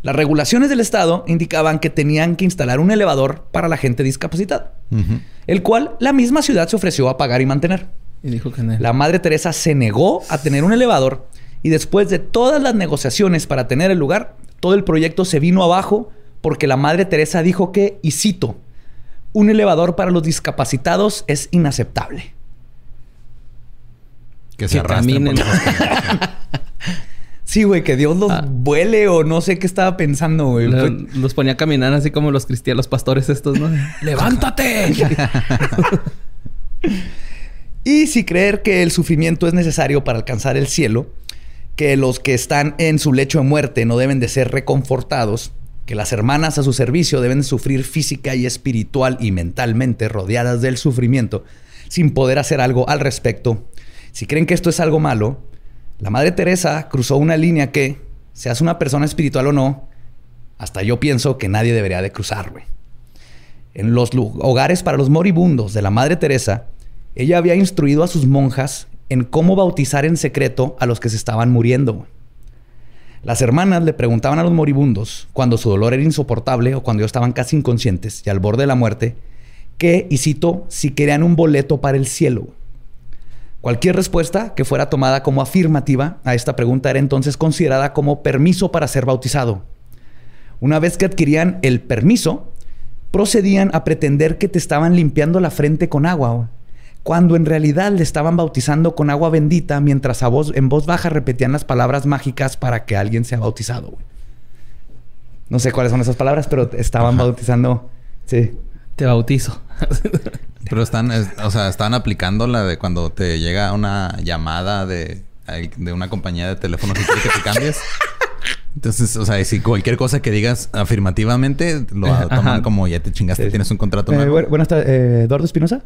Las regulaciones del Estado indicaban que tenían que instalar un elevador para la gente discapacitada, el cual la misma ciudad se ofreció a pagar y mantener. Y dijo que no. La Madre Teresa se negó a tener un elevador y después de todas las negociaciones para tener el lugar, todo el proyecto se vino abajo porque la Madre Teresa dijo que, y cito, un elevador para los discapacitados es inaceptable. Que se Que arrastren por caminen. los- <laughs> Sí, güey, que Dios los Ah. vuele o no sé qué estaba pensando, güey. Lo- los ponía a caminar así como los cristianos, los pastores estos, ¿no? <laughs> ¡Levántate! <laughs> y si creer que el sufrimiento es necesario para alcanzar el cielo, que los que están en su lecho de muerte no deben de ser reconfortados, que las hermanas a su servicio deben sufrir física y espiritual y mentalmente rodeadas del sufrimiento sin poder hacer algo al respecto. Si creen que esto es algo malo, la Madre Teresa cruzó una línea que, seas una persona espiritual o no, hasta yo pienso que nadie debería de cruzar, güey. En los hogares para los moribundos de la Madre Teresa, ella había instruido a sus monjas en cómo bautizar en secreto a los que se estaban muriendo. Las hermanas le preguntaban a los moribundos, cuando su dolor era insoportable o cuando estaban casi inconscientes y al borde de la muerte, que, y cito, si querían un boleto para el cielo. Cualquier respuesta que fuera tomada como afirmativa a esta pregunta era entonces considerada como permiso para ser bautizado. Una vez que adquirían el permiso, procedían a pretender que te estaban limpiando la frente con agua, cuando en realidad le estaban bautizando con agua bendita mientras a voz, en voz baja repetían las palabras mágicas para que alguien sea bautizado. güey. No sé cuáles son esas palabras, pero estaban bautizando. Sí. Te bautizo. <laughs> Pero están, es- o sea, están aplicando la de cuando te llega una llamada de, de una compañía de teléfonos y quiere que te cambies. Entonces, o sea, si cualquier cosa que digas afirmativamente lo Ajá. toman como ya te chingaste, Sí. tienes un contrato Eh, nuevo. bu- buenas tardes, eh, Eduardo Espinosa.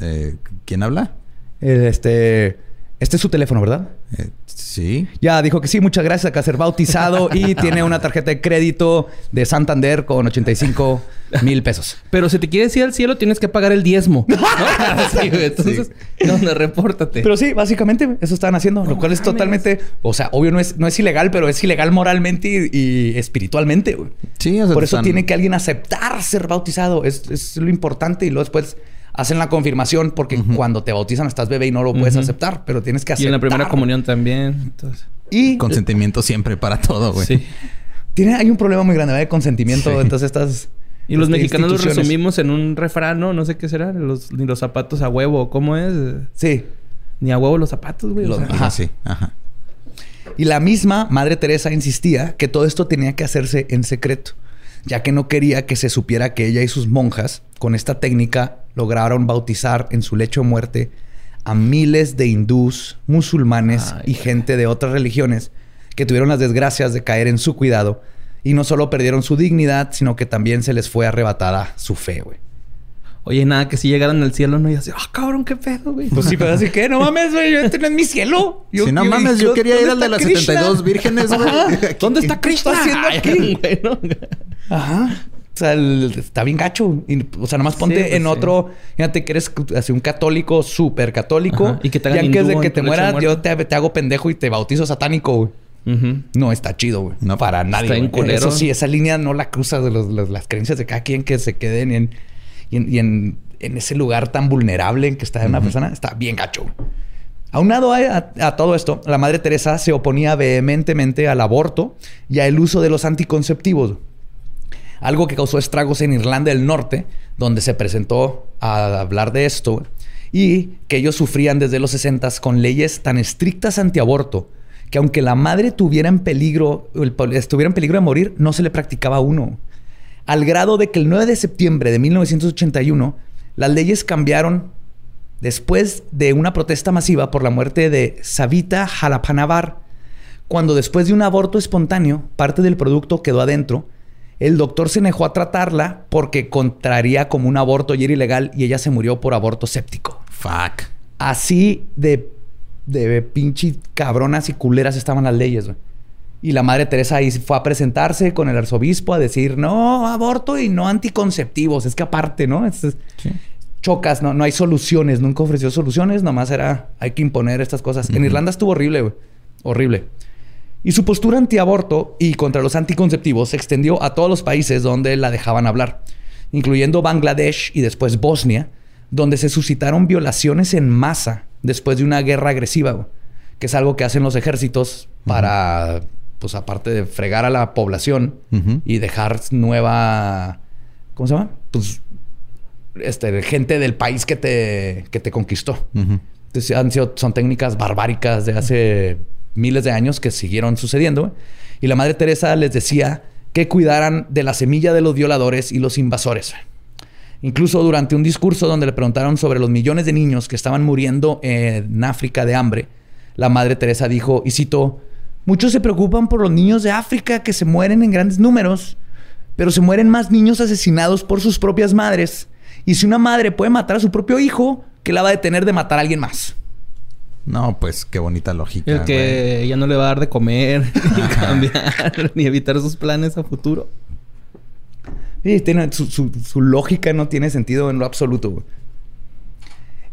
Eh, ¿Quién habla? Este. Este es su teléfono, ¿verdad? Eh, sí. Ya dijo que sí, muchas gracias. Acá ser bautizado y <laughs> tiene una tarjeta de crédito de Santander con 85 mil pesos. Pero si te quieres ir al cielo, tienes que pagar el diezmo. ¿no? <laughs> <laughs> Güey. Entonces, ¿dónde? Repórtate. Pero sí, básicamente eso están haciendo, lo cual es totalmente, o sea, obvio no es, no es ilegal, pero es ilegal moralmente y, y espiritualmente. güey. Sí, o sea, Por eso están- tiene que alguien aceptar ser bautizado. Es, es lo importante y luego después hacen la confirmación porque cuando te bautizan estás bebé y no lo puedes aceptar, pero tienes que y aceptar. en la primera comunión también. Entonces, Y Consentimiento siempre para todo, güey. sí. tiene, hay un problema muy grande ¿verdad? de consentimiento. Sí. Entonces estas... Y los este, mexicanos lo resumimos en un refrán, ¿no? No sé qué será. Los, ni los zapatos a huevo. ¿Cómo es? Sí. Ni a huevo los zapatos, güey. O Los- sea, Ajá, sí. Ajá. Y la misma Madre Teresa insistía que todo esto tenía que hacerse en secreto, ya que no quería que se supiera que ella y sus monjas, con esta técnica, lograron bautizar en su lecho de muerte a miles de hindús, musulmanes Ay, y gente de otras religiones que tuvieron las desgracias de caer en su cuidado y no solo perdieron su dignidad, sino que también se les fue arrebatada su fe, güey. Oye, nada, que si llegaran al cielo, no, y así, ah, cabrón, qué pedo, güey. Pues sí, pero así que no <laughs> mames, güey, este no es mi cielo. Yo- si no yo- mames, yo ¿dónde quería ir al de las Krishna? 72 vírgenes, güey. ¿Dónde está ¿Qué está Krishna? haciendo <laughs> aquí? Ajá. O sea, el- está bien gacho. Y, o sea, nomás ponte Sí, pues en sí. otro. Fíjate que eres así un católico, súper católico. Ajá. Y que te hagan antes de hindú que en te mueras, yo te, te hago pendejo y te bautizo satánico, güey. No está chido, güey. No. para nadie. Está culero. Eso sí, esa línea no la cruzas de los- los- las creencias de cada quien que se queden en, y en, y en- en ese lugar tan vulnerable en que está una persona. Está bien gacho. Aunado a, a- a todo esto, la Madre Teresa se oponía vehementemente al aborto y al uso de los anticonceptivos. Algo que causó estragos en Irlanda del Norte, donde se presentó a hablar de esto, y que ellos sufrían desde los 60 con leyes tan estrictas antiaborto que aunque la madre tuviera en peligro, el- estuviera en peligro de morir, no se le practicaba uno. Al grado de que el 9 de septiembre de 1981, las leyes cambiaron después de una protesta masiva por la muerte de Savita Jalapanavar, cuando después de un aborto espontáneo, parte del producto quedó adentro, el doctor se negó a tratarla porque contraría como un aborto y era ilegal y ella se murió por aborto séptico. Fuck. Así de, de pinche cabronas y culeras estaban las leyes, güey. Y la madre Teresa ahí fue a presentarse con el arzobispo a decir, no, aborto y no anticonceptivos. Es que aparte, ¿no? Es- es- Chocas, no, no hay soluciones. Nunca ofreció soluciones, nomás era, hay que imponer estas cosas. En Irlanda estuvo horrible, güey. Horrible. Y su postura antiaborto y contra los anticonceptivos se extendió a todos los países donde la dejaban hablar, incluyendo Bangladesh y después Bosnia, donde se suscitaron violaciones en masa después de una guerra agresiva, que es algo que hacen los ejércitos para, pues aparte de fregar a la población y dejar nueva, ¿cómo se llama? Pues este, gente del país que te, que te conquistó. Entonces, han sido, son técnicas barbáricas de hace miles de años que siguieron sucediendo. Y la Madre Teresa les decía que cuidaran de la semilla de los violadores y los invasores. Incluso durante un discurso donde le preguntaron sobre los millones de niños que estaban muriendo en África de hambre, la Madre Teresa dijo, y cito, muchos se preocupan por los niños de África que se mueren en grandes números, pero se mueren más niños asesinados por sus propias madres. Y si una madre puede matar a su propio hijo, ¿qué la va a detener de matar a alguien más? No, pues qué bonita lógica. El que ya no le va a dar de comer, ni <laughs> cambiar, ni evitar sus planes a futuro. Sí, tiene, su, su- su lógica no tiene sentido en lo absoluto. güey.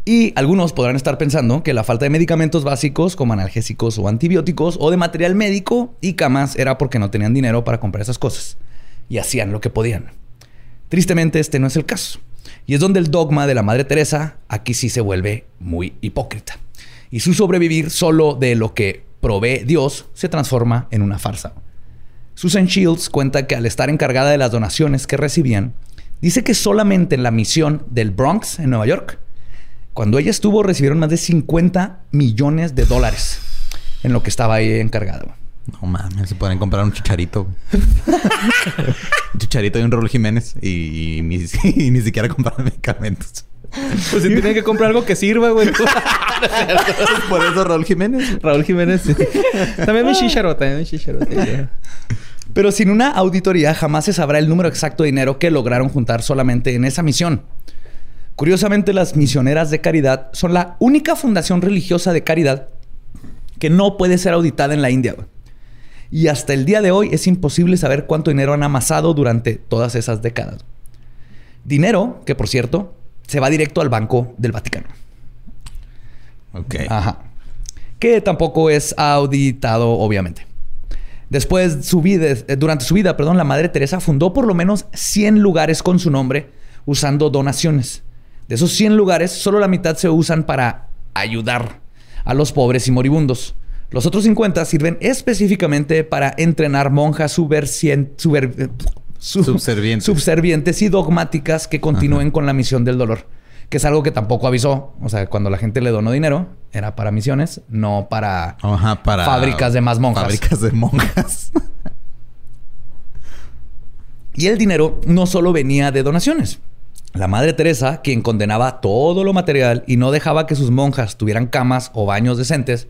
Y algunos podrán estar pensando que la falta de medicamentos básicos como analgésicos o antibióticos o de material médico y camas era porque no tenían dinero para comprar esas cosas y hacían lo que podían. Tristemente este no es el caso. Y es donde el dogma de la Madre Teresa aquí sí se vuelve muy hipócrita. Y su sobrevivir solo de lo que provee Dios se transforma en una farsa. Susan Shields cuenta que al estar encargada de las donaciones que recibían, dice que solamente en la misión del Bronx, en Nueva York, cuando ella estuvo, recibieron más de 50 millones de dólares en lo que estaba ahí encargada. No mames, se pueden comprar un chicharito. <laughs> un chicharito y un Raúl Jiménez. Y, y <laughs> ni siquiera comprar medicamentos. Pues si tienen que comprar algo que sirva, güey. <laughs> Por eso Raúl Jiménez. Raúl Jiménez. sí. También mi chicharo, también mi chicharo. sí. <laughs> Pero sin una auditoría jamás se sabrá el número exacto de dinero que lograron juntar solamente en esa misión. Curiosamente, las misioneras de caridad son la única fundación religiosa de caridad que no puede ser auditada en la India. güey. Y hasta el día de hoy es imposible saber cuánto dinero han amasado durante todas esas décadas. Dinero que, por cierto, se va directo al Banco del Vaticano. Ok. Ajá. Que tampoco es auditado, obviamente. Después, su vida, eh, durante su vida, perdón, la Madre Teresa fundó por lo menos 100 lugares con su nombre usando donaciones. De esos 100 lugares, solo la mitad se usan para ayudar a los pobres y moribundos. Los otros 50 sirven específicamente para entrenar monjas su- Subservientes. subservientes y dogmáticas que continúen con la misión del dolor. Que es algo que tampoco avisó. O sea, cuando la gente le donó dinero, era para misiones, no para Ajá, para... Fábricas de más monjas. Fábricas de monjas. Y el dinero no solo venía de donaciones. La Madre Teresa, quien condenaba todo lo material y no dejaba que sus monjas tuvieran camas o baños decentes,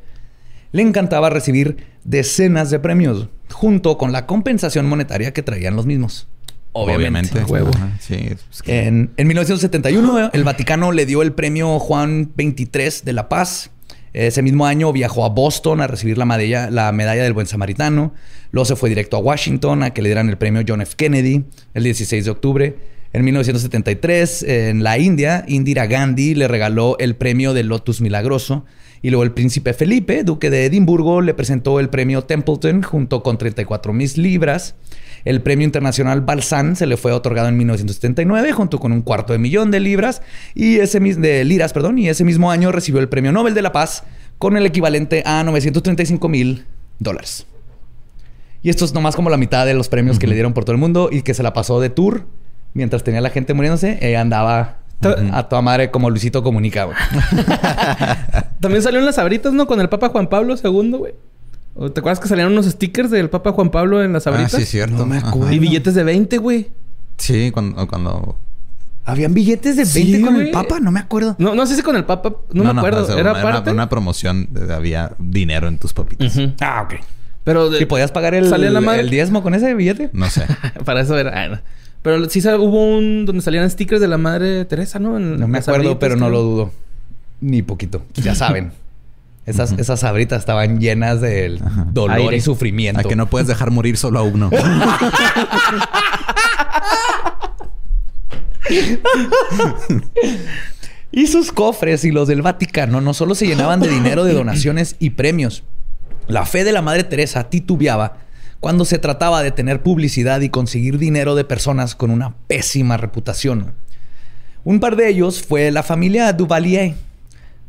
le encantaba recibir decenas de premios, junto con la compensación monetaria que traían los mismos. Obviamente. Huevo. Ajá, Sí. es que- En, en 1971, el Vaticano le dio el premio Juan XXIII de la Paz. Ese mismo año viajó a Boston a recibir la medalla, la medalla del Buen Samaritano. Luego se fue directo a Washington a que le dieran el premio John F. Kennedy el 16 de octubre. En 1973, en la India, Indira Gandhi le regaló el premio del Lotus Milagroso. Y luego el príncipe Felipe, duque de Edimburgo, le presentó el premio Templeton junto con 34 mil libras. El premio internacional Balsan se le fue otorgado en 1979 junto con un cuarto de millón de libras y ese de liras, perdón, y ese mismo año recibió el premio Nobel de la Paz con el equivalente a 935 mil dólares. Y esto es nomás como la mitad de los premios que le dieron por todo el mundo y que se la pasó de tour mientras tenía la gente muriéndose. Ella andaba a toda madre como Luisito Comunica, güey. <laughs> También salió en las abritas, ¿no? Con el Papa Juan Pablo II, güey. ¿O ¿Te acuerdas que salieron unos stickers del Papa Juan Pablo en las Ah, abritas? sí, cierto. No me acuerdo. Y billetes de 20, güey. Sí, cuando... cuando... ¿Habían billetes de 20 Sí, con güey. el Papa? No me acuerdo. No, no sé si con el Papa... No, me acuerdo. o sea, ¿Era una, parte? Una, promoción, de- había dinero en tus papitas. Ah, ok. Pero... de- ¿Y podías pagar el, ¿Salía la madre? el diezmo con ese billete? No sé. <laughs> Para eso era... Pero sí hubo un... Donde salían stickers de la Madre Teresa, ¿no? En No me acuerdo, pero no lo dudo. Ni poquito. Ya <laughs> saben. Esas, esas sabritas estaban llenas del dolor Aire. y sufrimiento. A que no puedes dejar morir solo a uno. <laughs> Y sus cofres y los del Vaticano no solo se llenaban de dinero de donaciones y premios. La fe de la Madre Teresa titubeaba cuando se trataba de tener publicidad y conseguir dinero de personas con una pésima reputación. Un par de ellos fue la familia Duvalier,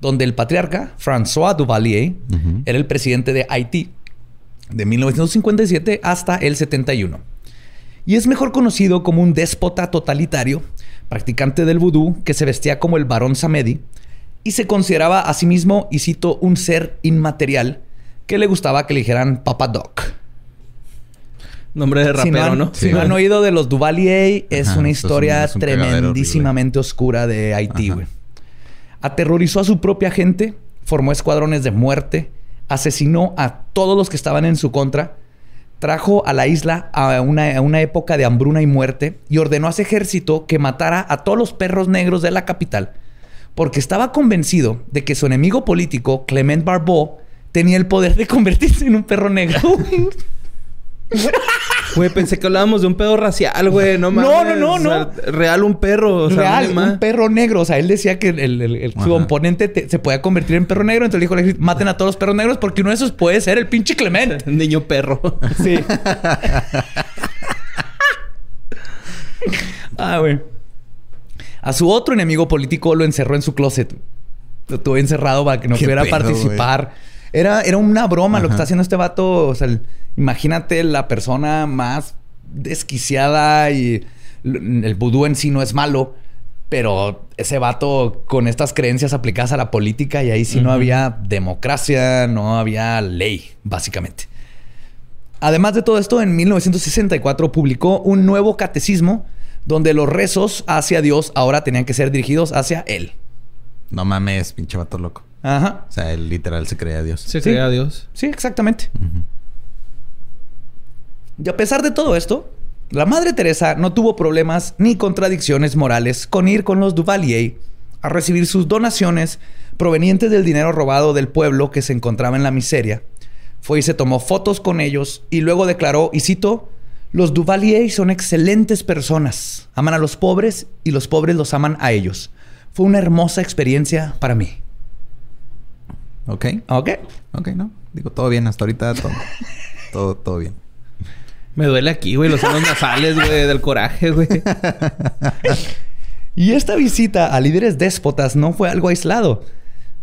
donde el patriarca François Duvalier era el presidente de Haití de 1957 hasta el 71 y es mejor conocido como un déspota totalitario, practicante del vudú que se vestía como el barón Samedi y se consideraba a sí mismo, y cito, un ser inmaterial que le gustaba que le dijeran Papa Doc. Nombre de si no rapero, han, ¿no? si no han oído de los Duvalier, es Ajá, una eso es un- historia es un cagadero tremendísimamente oscura de Haití, güey. Aterrorizó a su propia gente, formó escuadrones de muerte, asesinó a todos los que estaban en su contra, trajo a la isla a una, a una época de hambruna y muerte y ordenó a ese ejército que matara a todos los perros negros de la capital, porque estaba convencido de que su enemigo político, Clement Barbeau, tenía el poder de convertirse en un perro negro. <laughs> <laughs> <laughs> Güey, pensé que hablábamos de un pedo racial, güey. No mames. No, no, no, O sea, no. real un perro. O sea, Real, un perro negro. O sea, él decía que el, el- el- el- su oponente te- se podía convertir en perro negro. Entonces dijo, al ejército, maten a todos los perros negros porque uno de esos puede ser el pinche Clement. <laughs> Un niño perro. Sí. <laughs> ah, güey. A su otro enemigo político lo encerró en su closet. Lo tuvo encerrado para que no ¿Qué pudiera pedo, participar. Era, era una broma lo que está haciendo este vato. O sea, el- imagínate la persona más desquiciada y l- el vudú en sí no es malo. Pero ese vato con estas creencias aplicadas a la política y ahí sí no había democracia, no había ley, básicamente. Además de todo esto, en 1964 publicó un nuevo catecismo donde los rezos hacia Dios ahora tenían que ser dirigidos hacia Él. No mames, pinche vato loco. Ajá. O sea, él literal se creía Dios. Se Sí. cree a Dios. Sí, exactamente. Y a pesar de todo esto, la Madre Teresa no tuvo problemas ni contradicciones morales con ir con los Duvalier a recibir sus donaciones provenientes del dinero robado del pueblo que se encontraba en la miseria. Fue y se tomó fotos con ellos y luego declaró, y cito, los Duvalier son excelentes personas. Aman a los pobres y los pobres los aman a ellos. Fue una hermosa experiencia para mí. Ok. ¿Ok? Ok, no. Digo, todo bien. Hasta ahorita todo, <laughs> todo, todo bien. Me duele aquí, güey. Los senos nasales, güey. Del coraje, güey. Y esta visita a líderes déspotas no fue algo aislado.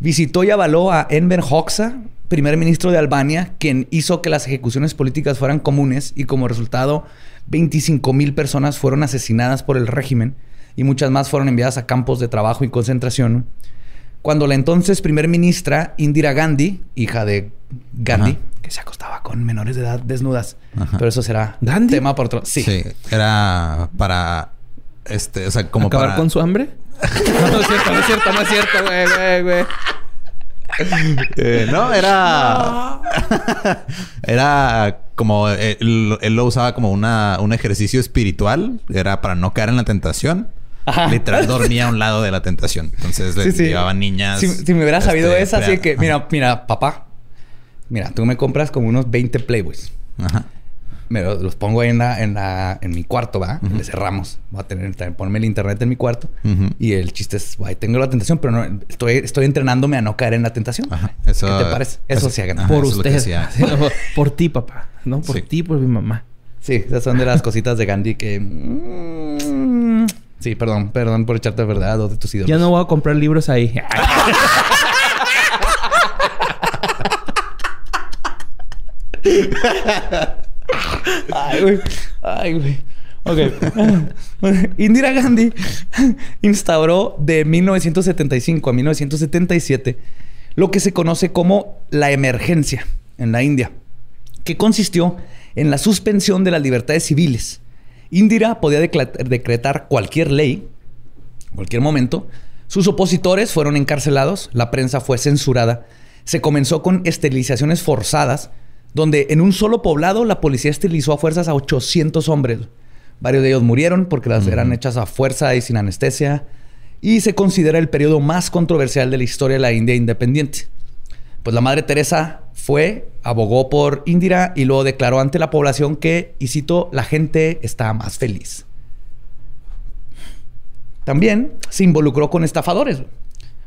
Visitó y avaló a Enver Hoxha, primer ministro de Albania, quien hizo que las ejecuciones políticas fueran comunes y como resultado 25 mil personas fueron asesinadas por el régimen y muchas más fueron enviadas a campos de trabajo y concentración. Cuando la entonces primer ministra Indira Gandhi, hija de Gandhi, Ajá. que se acostaba con menores de edad desnudas, Ajá. pero eso será ¿Gandhi? tema por otro. Sí. Sí. Era para... Este, o sea, como ¿Acabar para... con su hambre? <laughs> no, no es cierto, no es cierto, no es cierto, güey, güey, güey. Eh, no, era. <laughs> era como. eh, Él, él lo usaba como una, un ejercicio espiritual. Era para no caer en la tentación. Ajá. Literal dormía a un lado de la tentación. Entonces le Sí, sí. llevaban niñas. Si, si me hubiera sabido este, esa, así que, ajá. mira, mira, papá, mira, tú me compras como unos 20 Playboys. Ajá. Me los, los pongo ahí en, la, en, la, en mi cuarto, ¿va? Le cerramos. Voy a tener, también ponerme el internet en mi cuarto. Ujú. Y el chiste es, guay, tengo la tentación, pero no, estoy, estoy entrenándome a no caer en la tentación. Ajá. Eso, ¿Qué te parece? Eso sí hagan. ajá, Por eso es lo que usted. hacía. <laughs> Sí, no, por, por ti, papá. No, por Sí. ti, por mi mamá. Sí, esas son de las cositas de Gandhi que... mm, sí, perdón, perdón por echarte verdad a dos de tus ídolos. Ya no voy a comprar libros ahí. <laughs> Ay, güey. Ay, güey. Ok. <laughs> Indira Gandhi instauró de 1975 a 1977 lo que se conoce como la emergencia en la India, que consistió en la suspensión de las libertades civiles. Indira podía decretar cualquier ley, en cualquier momento. Sus opositores fueron encarcelados, la prensa fue censurada. Se comenzó con esterilizaciones forzadas, donde en un solo poblado la policía esterilizó a fuerzas a 800 hombres. Varios de ellos murieron porque las eran hechas a fuerza y sin anestesia. Y se considera el periodo más controversial de la historia de la India independiente. Pues la madre Teresa fue, abogó por Indira y luego declaró ante la población que, y cito, la gente está más feliz. También se involucró con estafadores.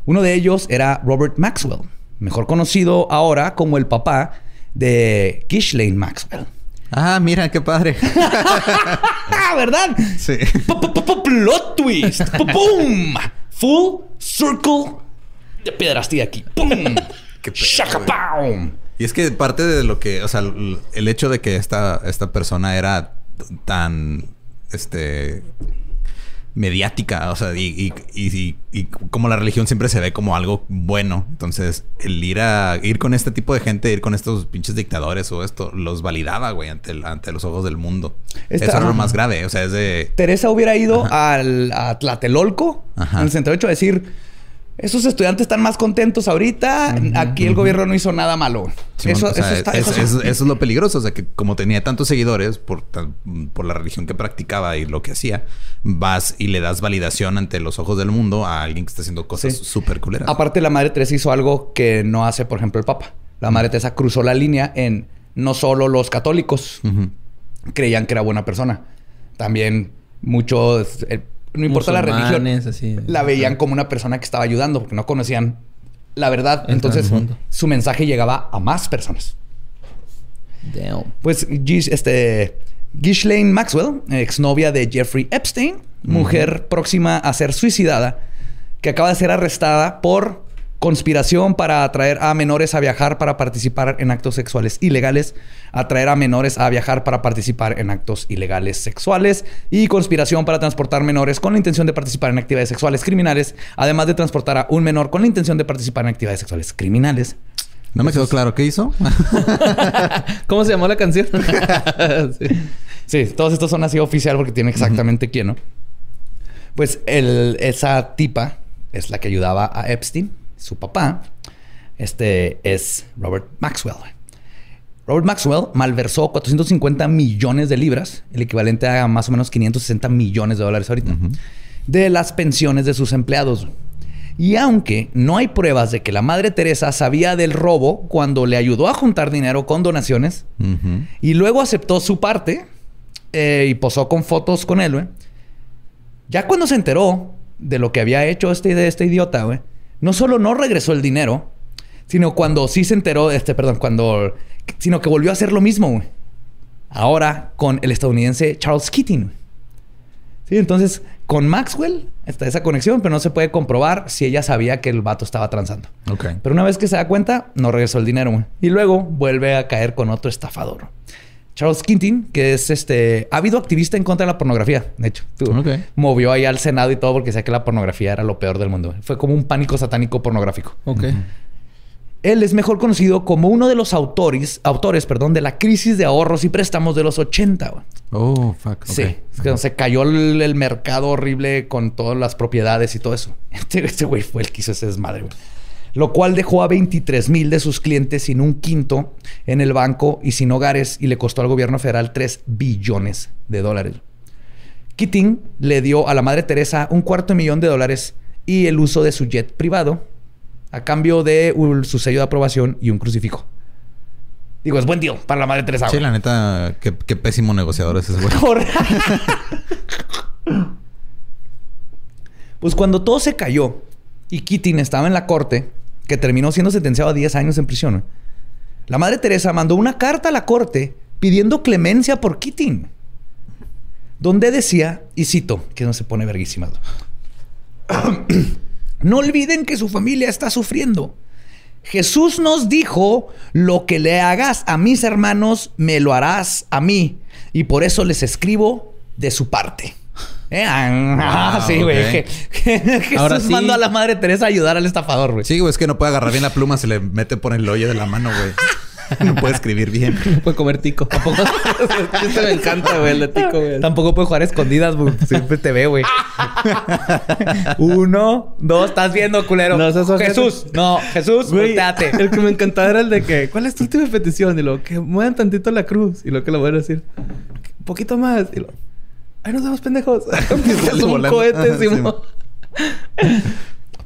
Uno de ellos era Robert Maxwell, mejor conocido ahora como el papá de Ghislaine Maxwell. Ah, mira, qué padre. ¡Ah, <laughs> verdad! sí. P- p- p- Plot twist. ¡Pum! Full circle de pedrastía aquí. ¡Pum! Qué pedo, ¡Shaka güey. pow! Y es que parte de lo que, o sea, el hecho de que esta, esta persona era tan, este, mediática, o sea, y, y, y- y- y como la religión siempre se ve como algo bueno. Entonces, el ir a, ir con este tipo de gente, ir con estos pinches dictadores o esto, los validaba, güey, ante, el- ante los ojos del mundo. Esta- Eso era lo más grave, o sea, es de... Teresa hubiera ido al, a Tlatelolco, Ajá. en el 68, a decir... Esos estudiantes están más contentos ahorita. Aquí el gobierno no hizo nada malo. Eso, o sea, eso está- es- eso- es- eso es lo peligroso. O sea, que como tenía tantos seguidores por, la religión que practicaba y lo que hacía, vas y le das validación ante los ojos del mundo a alguien que está haciendo cosas Sí. súper culeras. Aparte, la Madre Teresa hizo algo que no hace, por ejemplo, el Papa. La Madre Teresa cruzó la línea en no solo los católicos creían que era buena persona. También muchos, eh, no importa la religión, así. la veían como una persona que estaba ayudando porque no conocían la verdad. Entonces, su mensaje llegaba a más personas. Damn. Pues este, Ghislaine Maxwell, exnovia de Jeffrey Epstein, mujer próxima a ser suicidada, que acaba de ser arrestada por conspiración para atraer a menores a viajar para participar en actos sexuales ilegales, atraer a menores a viajar para participar en actos ilegales sexuales y conspiración para transportar menores con la intención de participar en actividades sexuales criminales, además de transportar a un menor con la intención de participar en actividades sexuales criminales. No me quedó claro qué hizo. <laughs> ¿Cómo se llamó la canción? <laughs> Sí. Sí, todos estos son así oficial porque tienen exactamente quién, ¿no? Pues el- esa tipa es la que ayudaba a Epstein, su papá. Este es Robert Maxwell. Robert Maxwell malversó 450 millones de libras, el equivalente a más o menos 560 millones de dólares ahorita, de las pensiones de sus empleados. Y aunque no hay pruebas de que la Madre Teresa sabía del robo cuando le ayudó a juntar dinero con donaciones y luego aceptó su parte eh, y posó con fotos con él, güey. Ya cuando se enteró de lo que había hecho este, de este idiota, güey, no solo no regresó el dinero, sino cuando sí se enteró, este, perdón, cuando, sino que volvió a hacer lo mismo, güey. Ahora con el estadounidense Charles Keating. Sí, entonces con Maxwell está esa conexión, pero no se puede comprobar si ella sabía que el vato estaba transando. Ok. Pero una vez que se da cuenta, no regresó el dinero, güey. Y luego vuelve a caer con otro estafador. Charles Keating, que es este ha habido activista en contra de la pornografía, de hecho. Tú. Movió ahí al Senado y todo porque decía que la pornografía era lo peor del mundo. Fue como un pánico satánico pornográfico. Ok. Él es mejor conocido como uno de los autores, autores perdón, de la crisis de ahorros y préstamos de los 80. güey. Oh, fuck. Sí, es que se cayó el, el mercado horrible con todas las propiedades y todo eso. <laughs> Este, este güey fue el que hizo ese desmadre, güey. Lo cual dejó a 23 mil de sus clientes sin un quinto en el banco y sin hogares y le costó al gobierno federal 3 billones de dólares. Keating le dio a la Madre Teresa un cuarto de millón de dólares y el uso de su jet privado a cambio de un- su sello de aprobación y un crucifijo. Digo, es buen deal para la Madre Teresa. Sí, la neta, qué, qué pésimo negociador es ese güey. <laughs> Pues cuando todo se cayó y Keating estaba en la corte, que terminó siendo sentenciado a 10 años en prisión, la madre Teresa mandó una carta a la corte pidiendo clemencia por Keating, donde decía, y cito, que no se pone verguísima. <coughs> no olviden que su familia está sufriendo. Jesús nos dijo, lo que le hagas a mis hermanos, me lo harás a mí. Y por eso les escribo de su parte. Eh, ah, Wow, <laughs> sí, güey. <laughs> Jesús Ahora sí. mandó a la Madre Teresa a ayudar al estafador, güey. Sí, güey, es que no puede agarrar bien la pluma, se le mete por el hoyo de la mano, güey. No puede escribir bien. <laughs> Puede comer tico. Tampoco. Este me encanta, güey, el de tico, güey. Tampoco puede jugar a escondidas, güey. Siempre te ve, güey. Uno, dos, estás viendo, culero. No, seas ojete. Jesús, no, Jesús, volteate. el que me encantaba era el de que, ¿cuál es tu última petición? Y lo que muevan tantito la cruz. Y lo que le voy a decir, un poquito más. Y lo, ay, nos vemos pendejos. <laughs> <laughs> es un cohete, Simón. <laughs>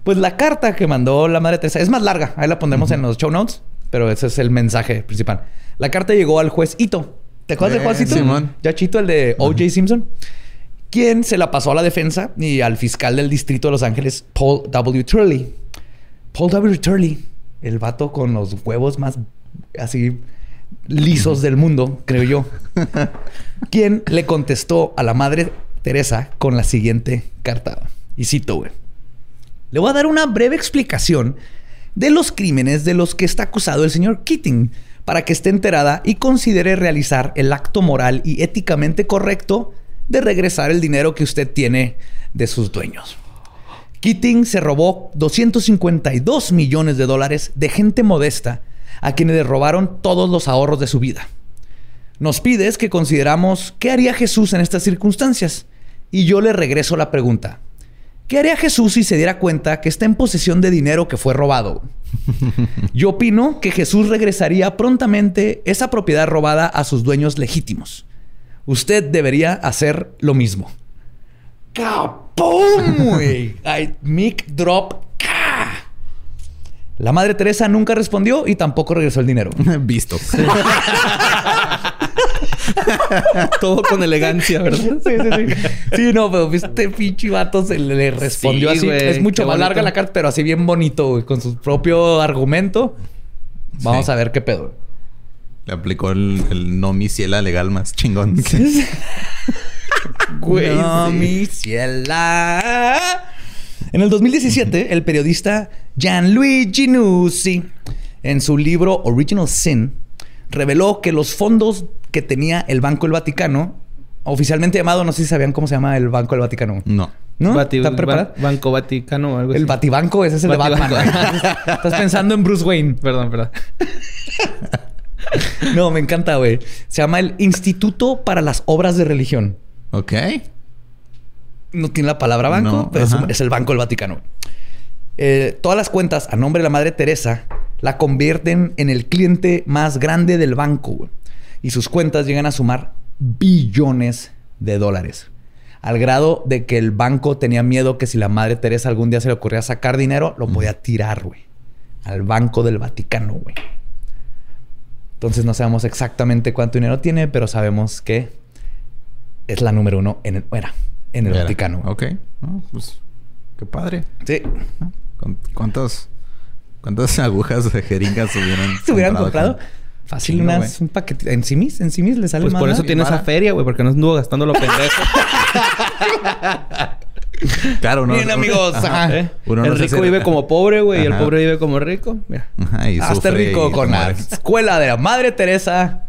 Pues la carta que mandó la Madre Teresa es más larga. Ahí la pondremos en los show notes. Pero ese es el mensaje principal. La carta llegó al juez Ito. ¿Te acuerdas de Eh, juez Ito? Simón. Ya Chito, el de O.J. Simpson. Quien se la pasó a la defensa y al fiscal del distrito de Los Ángeles, Paul W. Turley. Paul W. Turley, el vato con los huevos más así lisos del mundo, creo yo. <laughs> quien le contestó a la Madre Teresa con la siguiente carta. Y cito, güey. Le voy a dar una breve explicación de los crímenes de los que está acusado el señor Keating para que esté enterada y considere realizar el acto moral y éticamente correcto de regresar el dinero que usted tiene de sus dueños. Keating se robó 252 millones de dólares de gente modesta a quienes le robaron todos los ahorros de su vida. Nos pides que consideramos qué haría Jesús en estas circunstancias. Y yo le regreso la pregunta. ¿Qué haría Jesús si se diera cuenta que está en posesión de dinero que fue robado? <laughs> Yo opino que Jesús regresaría prontamente esa propiedad robada a sus dueños legítimos. Usted debería hacer lo mismo. ¡Capum, <laughs> Mic drop. La madre Teresa nunca respondió y tampoco regresó el dinero. <laughs> Visto. <laughs> Todo con elegancia, ¿verdad? Sí, sí, sí. Sí, no, pero este pinche vato se le, le respondió Sí, así. güey, es mucho más bonito. larga la carta, pero así bien bonito, güey, con su propio argumento. Vamos Sí. a ver qué pedo. Le aplicó el, el no mi ciela legal más chingón. <laughs> Güey, no, sí. mi ciela. En el 2017, el periodista Gianluigi Nuzzi, en su libro Original Sin, reveló que los fondos que tenía el Banco del Vaticano, oficialmente llamado, no sé si sabían cómo se llama el Banco del Vaticano. No. ¿No? Bati- ¿Están preparados? Ban- Banco Vaticano o algo El así. Batibanco, ese es el Batibanco. de Batman. <laughs> Estás pensando en Bruce Wayne. Perdón, perdón. <laughs> No, me encanta, güey. Se llama el Instituto para las Obras de Religión. Ok. No tiene la palabra banco, No, pero es, el Banco del Vaticano. Eh, todas las cuentas a nombre de la Madre Teresa la convierten en el cliente más grande del banco. güey. Y sus cuentas llegan a sumar billones de dólares. Al grado de que el banco tenía miedo que si la Madre Teresa algún día se le ocurría sacar dinero, lo podía tirar, güey. Al Banco del Vaticano, güey. Entonces no sabemos exactamente cuánto dinero tiene, pero sabemos que es la número uno en el, era, en el Era. Vaticano. Ok. No, pues, qué padre. Sí. ¿Cu- ¿Cuántos, ¿Cuántas <laughs> agujas de jeringas hubieran <laughs> Se hubieran comprado con- fácil Chingo, unas, un paquete. En simis, en simis le sale Pues más por eso tiene esa feria, güey, porque no anduvo gastando lo pendejo. <laughs> Claro, ¿no? Bien, amigos. Ajá. ¿Eh? Uno el no rico hace- vive como pobre, güey, y el pobre vive como rico. Mira. Ajá, y Hazte rico y con la escuela de la Madre Teresa.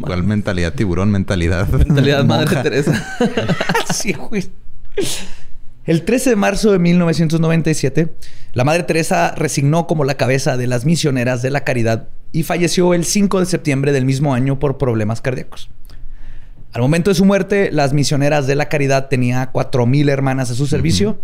¿Cuál mentalidad? Tiburón, mentalidad. <laughs> Mentalidad Madre. Teresa. <laughs> sí, güey. El 13 de marzo de 1997, la Madre Teresa resignó como la cabeza de las misioneras de la caridad y falleció el 5 de septiembre del mismo año por problemas cardíacos. Al momento de su muerte, las misioneras de la caridad tenía 4.000 hermanas a su servicio,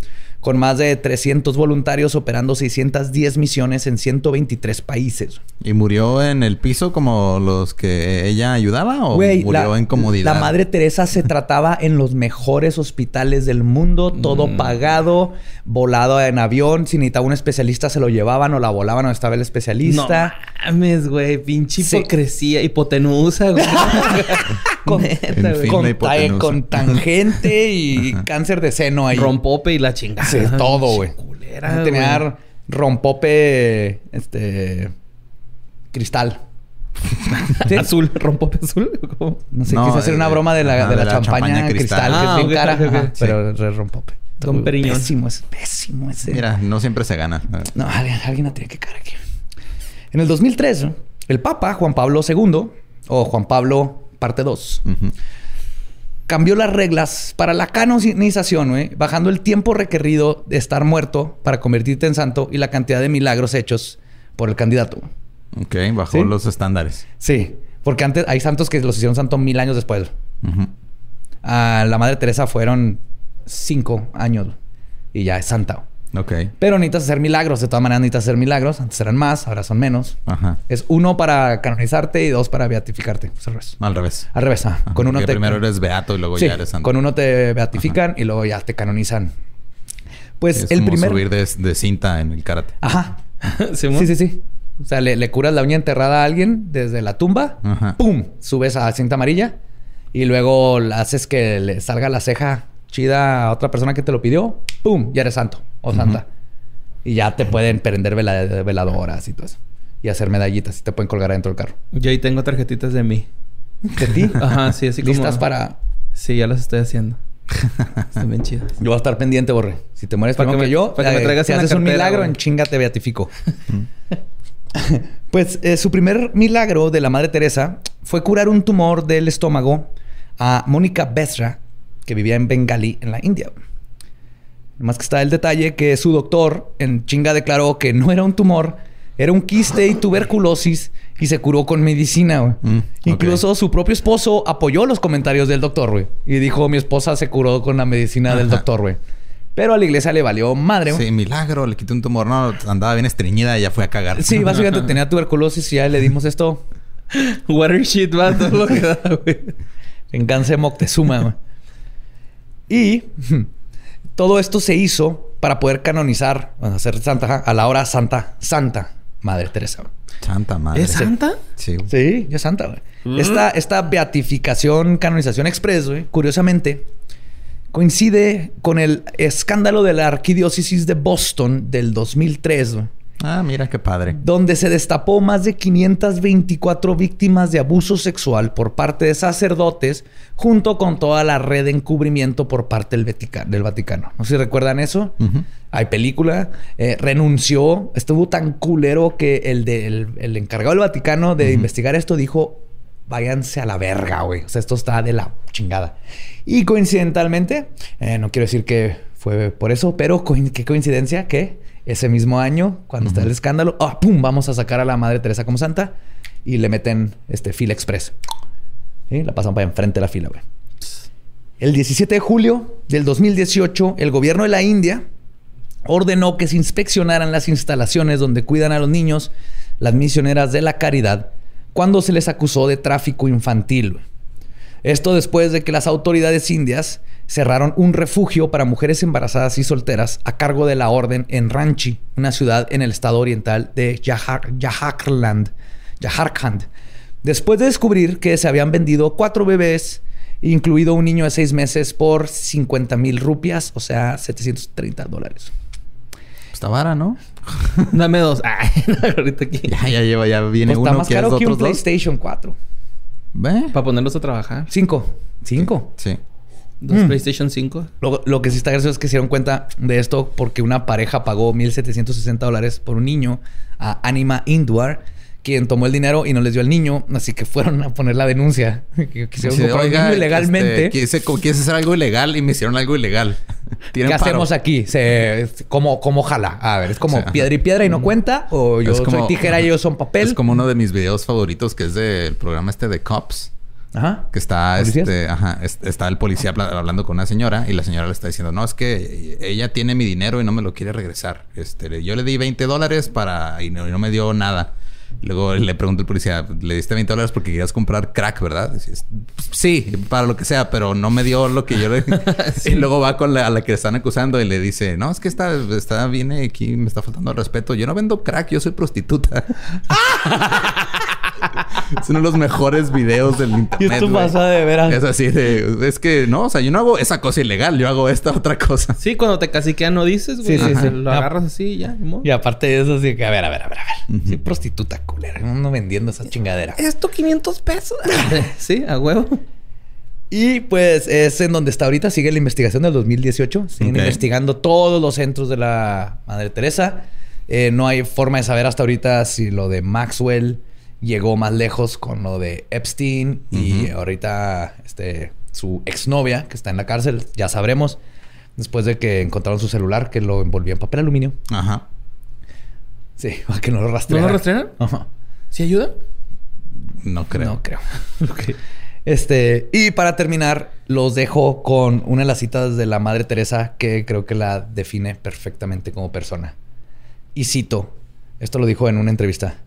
con más de 300 voluntarios operando 610 misiones en 123 países. ¿Y murió en el piso como los que ella ayudaba o Güey, murió la, en comodidad? La Madre Teresa se <laughs> trataba en los mejores hospitales del mundo, todo Mm. pagado, volado en avión. Si necesitaba un especialista, se lo llevaban o la volaban donde estaba el No especialista. Mames, güey. Pinche Sí. hipocresía. Hipotenusa, güey. <laughs> Con- Neta, güey. con, hipotenusa. tangente y cáncer de seno ahí. Rompope y la chingada. Sí, todo, güey. Culera, Tenía güey. rompope, este, cristal. ¿Sí? <laughs> Azul, rompope azul. ¿Cómo? No sé, No, quise hacer una eh, broma de la, de la de la champaña, champaña cristal, cristal. que es Ah, bien cara, ajá, Sí. pero rompope. Don Periñón. Pésimo, es pésimo ese. Mira, no siempre se gana. No, alguien, alguien la tiene que caer aquí. En el 2003, el Papa Juan Pablo II, o Juan Pablo parte 2, Ujú. cambió las reglas para la canonización, bajando el tiempo requerido de estar muerto para convertirte en santo y la cantidad de milagros hechos por el candidato. Ok, bajó ¿Sí? los estándares. Sí, porque antes hay santos que los hicieron santo mil años después. A la Madre Teresa fueron cinco años y ya es santa. Ok. Pero necesitas hacer milagros. De todas maneras, necesitas hacer milagros. Antes eran más, ahora son menos. Ajá. Es uno para canonizarte y dos para beatificarte. Es al revés. Al revés. Al revés, ah. Ajá, Con uno porque te... primero eres beato y luego Sí, ya eres santo. con uno te beatifican y luego ya te canonizan. Pues es el como primer... subir de, de cinta en el karate. Ajá. <laughs> Sí, sí, sí. O sea, le, le curas la uña enterrada a alguien desde la tumba. Ajá. ¡Pum! Subes a cinta amarilla. Y luego haces que le salga la ceja chida a otra persona que te lo pidió. ¡Pum! Ya eres santo o santa. Y ya te pueden prender vela- veladoras y todo eso. Y hacer medallitas. Y te pueden colgar adentro del carro. Yo ahí tengo tarjetitas de mí. ¿De ti? Ajá, sí, así como... Listas para... Sí, ya las estoy haciendo. Están bien chidas. Yo voy a estar pendiente, Borre. Si te mueres Para que me- yo, para que me eh, traigas si haces un milagro, güey. en chinga te beatifico. <laughs> pues eh, su primer milagro de la Madre Teresa fue curar un tumor del estómago a Mónica Besra, que vivía en Bengali, en la India. Más que está el detalle que su doctor en chinga declaró que no era un tumor, era un quiste y tuberculosis y se curó con medicina, güey. Mm, Incluso su propio esposo apoyó los comentarios del doctor, güey. Y dijo, mi esposa se curó con la medicina del doctor, güey. Pero a la iglesia le valió madre, güey. Sí, milagro, le quité un tumor. No, andaba bien estreñida y ya fue a cagar. Sí, básicamente <laughs> tenía tuberculosis y ya le dimos esto. <laughs> Water shit, va todo lo que da, güey. Venganza de Moctezuma, güey. Y todo esto se hizo para poder canonizar, bueno, hacer santa, a la hora santa, santa Madre Teresa. Santa madre. ¿Es santa? Sí. Sí, ya es santa, güey. Esta, esta beatificación, canonización express, güey, curiosamente, coincide con el escándalo de la arquidiócesis de Boston del 2003, güey, Ah, mira qué padre. donde se destapó más de 524 víctimas de abuso sexual por parte de sacerdotes, junto con toda la red de encubrimiento por parte del, Vatica- del Vaticano. No sé si recuerdan eso. Hay película, eh, renunció, estuvo tan culero que el, de- el, el encargado del Vaticano de investigar esto dijo, váyanse a la verga, güey. O sea, esto está de la chingada. Y coincidentalmente, eh, no quiero decir que fue por eso, pero qué coincidencia que ese mismo año, cuando está el escándalo, ah, pum, vamos a sacar a la Madre Teresa como santa y le meten este fila express. ¿Sí? La pasan para enfrente de la fila, güey. El 17 de julio del 2018, el gobierno de la India ordenó que se inspeccionaran las instalaciones donde cuidan a los niños las misioneras de la caridad cuando se les acusó de tráfico infantil. Esto después de que las autoridades indias cerraron un refugio para mujeres embarazadas y solteras a cargo de la orden en Ranchi, una ciudad en el estado oriental de. Jharkhand. Después de descubrir que se habían vendido cuatro bebés, incluido un niño de seis meses, por 50 mil rupias, o sea, 730 dólares. Está vara, ¿no? <laughs> Dame dos. <laughs> Ay, ahorita aquí. Ya, ya lleva, ya viene Pues está uno. más ¿Quieres caro que un? PlayStation 4. ¿Ve? Para ponerlos a trabajar. Cinco. Cinco. Sí. Dos Mm. PlayStation 5. Lo, lo que sí está gracioso es que se dieron cuenta de esto porque una pareja pagó 1.760 dólares por un niño a Anima Indwar, quien tomó el dinero y no les dio al niño, así que fueron a poner la denuncia. <laughs> Que quisieron Sí, comprar un oiga, niño ilegalmente. este, quise, quise hacer algo ilegal y me hicieron algo ilegal. <laughs> ¿Qué paro. hacemos aquí? Se, como, como jala. A ver, es como piedra y piedra y no cuenta. O yo Es como- soy tijera y ellos son papel. Es como uno de mis videos favoritos que es del programa este de Cops. Ajá. Que está, ¿Policías? este, ajá, es- está el policía habla- hablando con una señora y la señora le está diciendo, no, es que ella tiene mi dinero y no me lo quiere regresar. Este, yo le di 20 dólares para y no, y no me dio nada. Luego le pregunta el policía, le diste 20 dólares porque querías comprar crack, ¿verdad? Dices, "Pues, sí, para lo que sea, pero no me dio lo que yo le... <laughs> Y luego va con la, a la que le están acusando y le dice, no, es que está, está, viene aquí, me está faltando el respeto. Yo no vendo crack, yo soy prostituta. <laughs> es uno de los mejores videos del internet. esto güey. pasa de veras. Es así de... Es que, no, o sea, yo no hago esa cosa ilegal. Yo hago esta otra cosa. Sí, cuando te caciquean no dices, güey. Sí, sí, sí. Lo agarras así y ya. Y aparte de eso, sí que, a ver, a ver, a ver, a ver. Soy prostituta culera. No ando vendiendo esa chingadera. Esto 500 pesos. <laughs> sí, a huevo. Y pues es en donde está ahorita, sigue la investigación del 2018. Siguen investigando todos los centros de la Madre Teresa. Eh, no hay forma de saber hasta ahorita si lo de Maxwell llegó más lejos con lo de Epstein y ahorita este, su exnovia que está en la cárcel, ya sabremos. Después de que encontraron su celular que lo envolvía en papel aluminio. Ajá. Sí, <laughs> para que no lo ¿No rastrearan. lo rastrearon? <laughs> Ajá. ¿Sí ayuda? No creo. No creo. <laughs> Este, y para terminar, los dejo con una de las citas de la Madre Teresa que creo que la define perfectamente como persona. Y cito, esto lo dijo en una entrevista.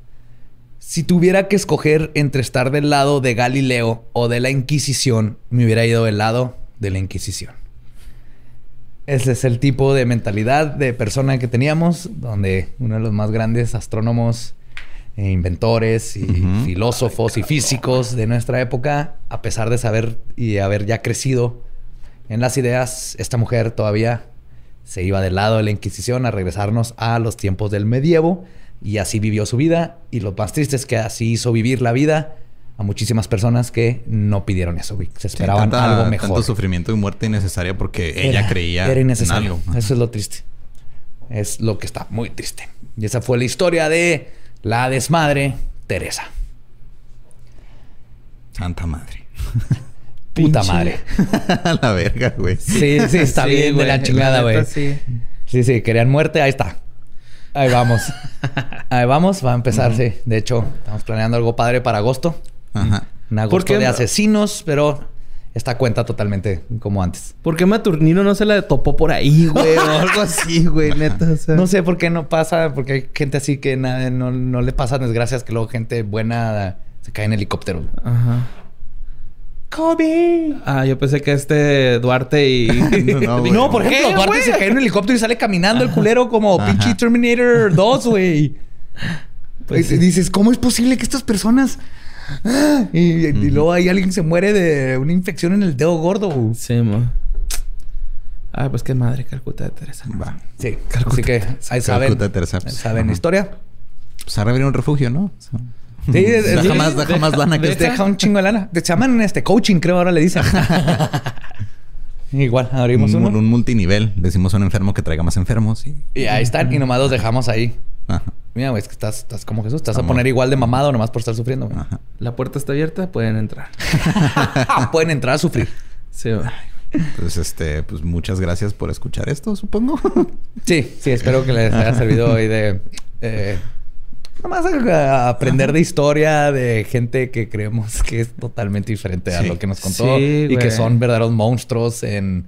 Si tuviera que escoger entre estar del lado de Galileo o de la Inquisición, me hubiera ido del lado de la Inquisición. Ese es el tipo de mentalidad de persona que teníamos, donde uno de los más grandes astrónomos, e inventores y filósofos y físicos de nuestra época, a pesar de saber y haber ya crecido en las ideas, esta mujer todavía se iba del lado de la Inquisición a regresarnos a los tiempos del medievo y así vivió su vida. Y lo más triste es que así hizo vivir la vida a muchísimas personas que no pidieron eso, güey. Se Sí, esperaban tanta- algo mejor. Tanto sufrimiento y muerte innecesaria porque ella Era- creía Era en innecesario. algo. Eso es lo triste. Es lo que está muy triste. Y esa fue la historia de la desmadre Teresa. Santa madre. <laughs> Puta Pinche- madre. <laughs> A la verga, güey. Sí, sí, está Sí, bien de güey, la chingada, neta, güey. Sí. Sí, sí, querían muerte, ahí está. Ahí vamos. <laughs> Ahí vamos, va a empezar, sí. De hecho, estamos planeando algo padre para agosto. Ajá. Un ¿Por agosto de no? asesinos, pero esta cuenta totalmente como antes. ¿Por qué Maturnino no se la topó por ahí, güey? O <laughs> algo así, güey, neta. O sea. No sé por qué no pasa, porque hay gente así que nada, no, no le pasan desgracias, que luego gente buena se cae en helicóptero. Ajá. ¡Kobe! Ah, yo pensé que este Duarte y. <laughs> No, no, <laughs> güey. No, por ¿Qué, ejemplo, Duarte güey? se cae en un helicóptero y sale caminando el culero como Ajá. pinche Terminator 2, güey. Pues sí. dices, ¿cómo es posible que estas personas... Ah, Y, y luego ahí alguien se muere de una infección en el dedo gordo. güey. Sí, mo. Ah, pues qué madre, Calcuta de Teresa. Va. Sí, así que ahí saben. Calcuta Teresa. ahí saben la Ajá. historia. Pues ahora viene un refugio, ¿no? Sí, deja sí, más, deja más lana que Deja, deja un chingo de lana. Te llaman este coaching, creo ahora le dicen. <laughs> Igual, abrimos Un, uno. un multinivel. Decimos a un enfermo que traiga más enfermos. Y... Y ahí están, y nomás los dejamos ahí. Ajá. Mira, güey, es que estás, estás como Jesús. Te vas a poner igual de mamado nomás por estar sufriendo, güey. Ajá. La puerta está abierta, pueden entrar. <laughs> Pueden entrar a sufrir. Sí, güey. Entonces, este, pues muchas gracias por escuchar esto, supongo. Sí, sí, espero que les haya servido hoy de. Eh, nomás a, a aprender de historia de gente que creemos que es totalmente diferente a lo que nos contó Sí, y que son verdaderos monstruos en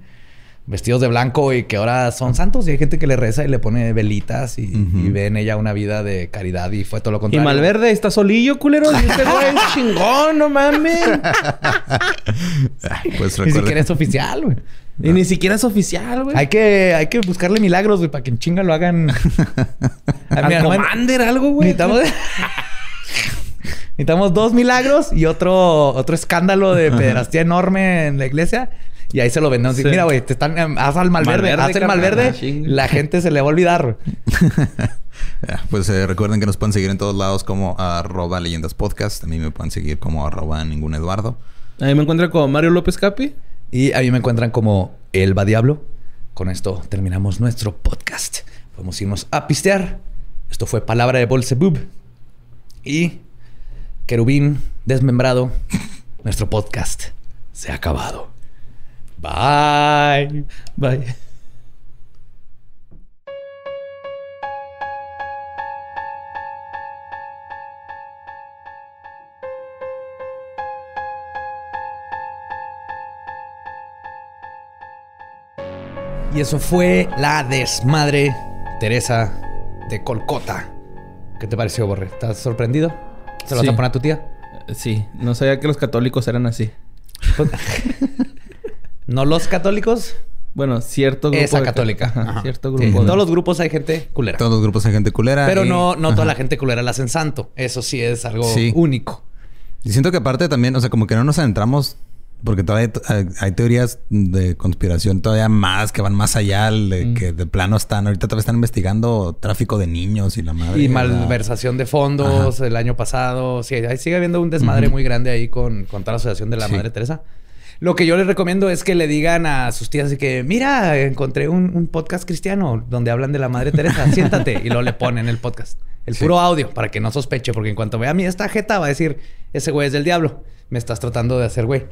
vestidos de blanco y que ahora son santos. Y hay gente que le reza y le pone velitas y, y ve en ella una vida de caridad y fue todo lo Y contrario. Malverde está solillo, culero. Y este güey es chingón, no mames. <laughs> Pues Ni siquiera es oficial, güey. Y ni siquiera es oficial, güey. Hay que, hay que buscarle milagros, güey, para que en chinga lo hagan. <laughs> Al Mira, no- Commander, algo, güey. Necesitamos... <laughs> Necesitamos dos milagros y otro, otro escándalo de <laughs> pederastía enorme en la iglesia. Y ahí se lo vendemos. Sí. Mira, güey, te están... em, Haz al malverde. Malverde, haz el malverde. Ah, chinga. La gente se le va a olvidar. Pues eh, recuerden que nos pueden seguir en todos lados como arroba leyendas podcast. A mí me pueden seguir como arroba ningún Eduardo. Ahí me encuentro con Mario López Capi. Y a mí me encuentran como Elba Diablo. Con esto terminamos nuestro podcast. Podemos irnos a pistear. Esto fue Palabra de Bolsebub. Y Querubín Desmembrado. nuestro podcast se ha acabado. Bye. Bye. Y eso fue la desmadre Teresa de Colcota. ¿Qué te pareció, Borre? ¿Estás sorprendido? ¿Se lo Sí. vas a poner a tu tía? Eh, Sí, no sabía que los católicos eran así. <laughs> ¿No los católicos? Bueno, cierto grupo. Esa católica. Ajá, Ajá. Cierto Sí, grupo. En de- todos los grupos hay gente culera. Todos los grupos hay gente culera. Pero y- no, no toda la gente culera la hacen santo. Eso sí es algo Sí. único. Y siento que aparte también, o sea, como que no nos adentramos, porque todavía hay, hay- teorías de conspiración todavía más que van más allá, de Mm. que de plano están, ahorita todavía están investigando tráfico de niños y la madre. Y malversación de fondos el año pasado. Sí, ahí sigue habiendo un desmadre muy grande ahí con, con toda la asociación de la Sí. Madre Teresa. Lo que yo les recomiendo es que le digan a sus tías que, mira, encontré un, un podcast cristiano donde hablan de la Madre Teresa, <laughs> siéntate. Y luego le ponen el podcast. El Sí. puro audio, para que no sospeche, porque en cuanto vea a mí esta jeta va a decir, ese güey es del diablo. Me estás tratando de hacer güey.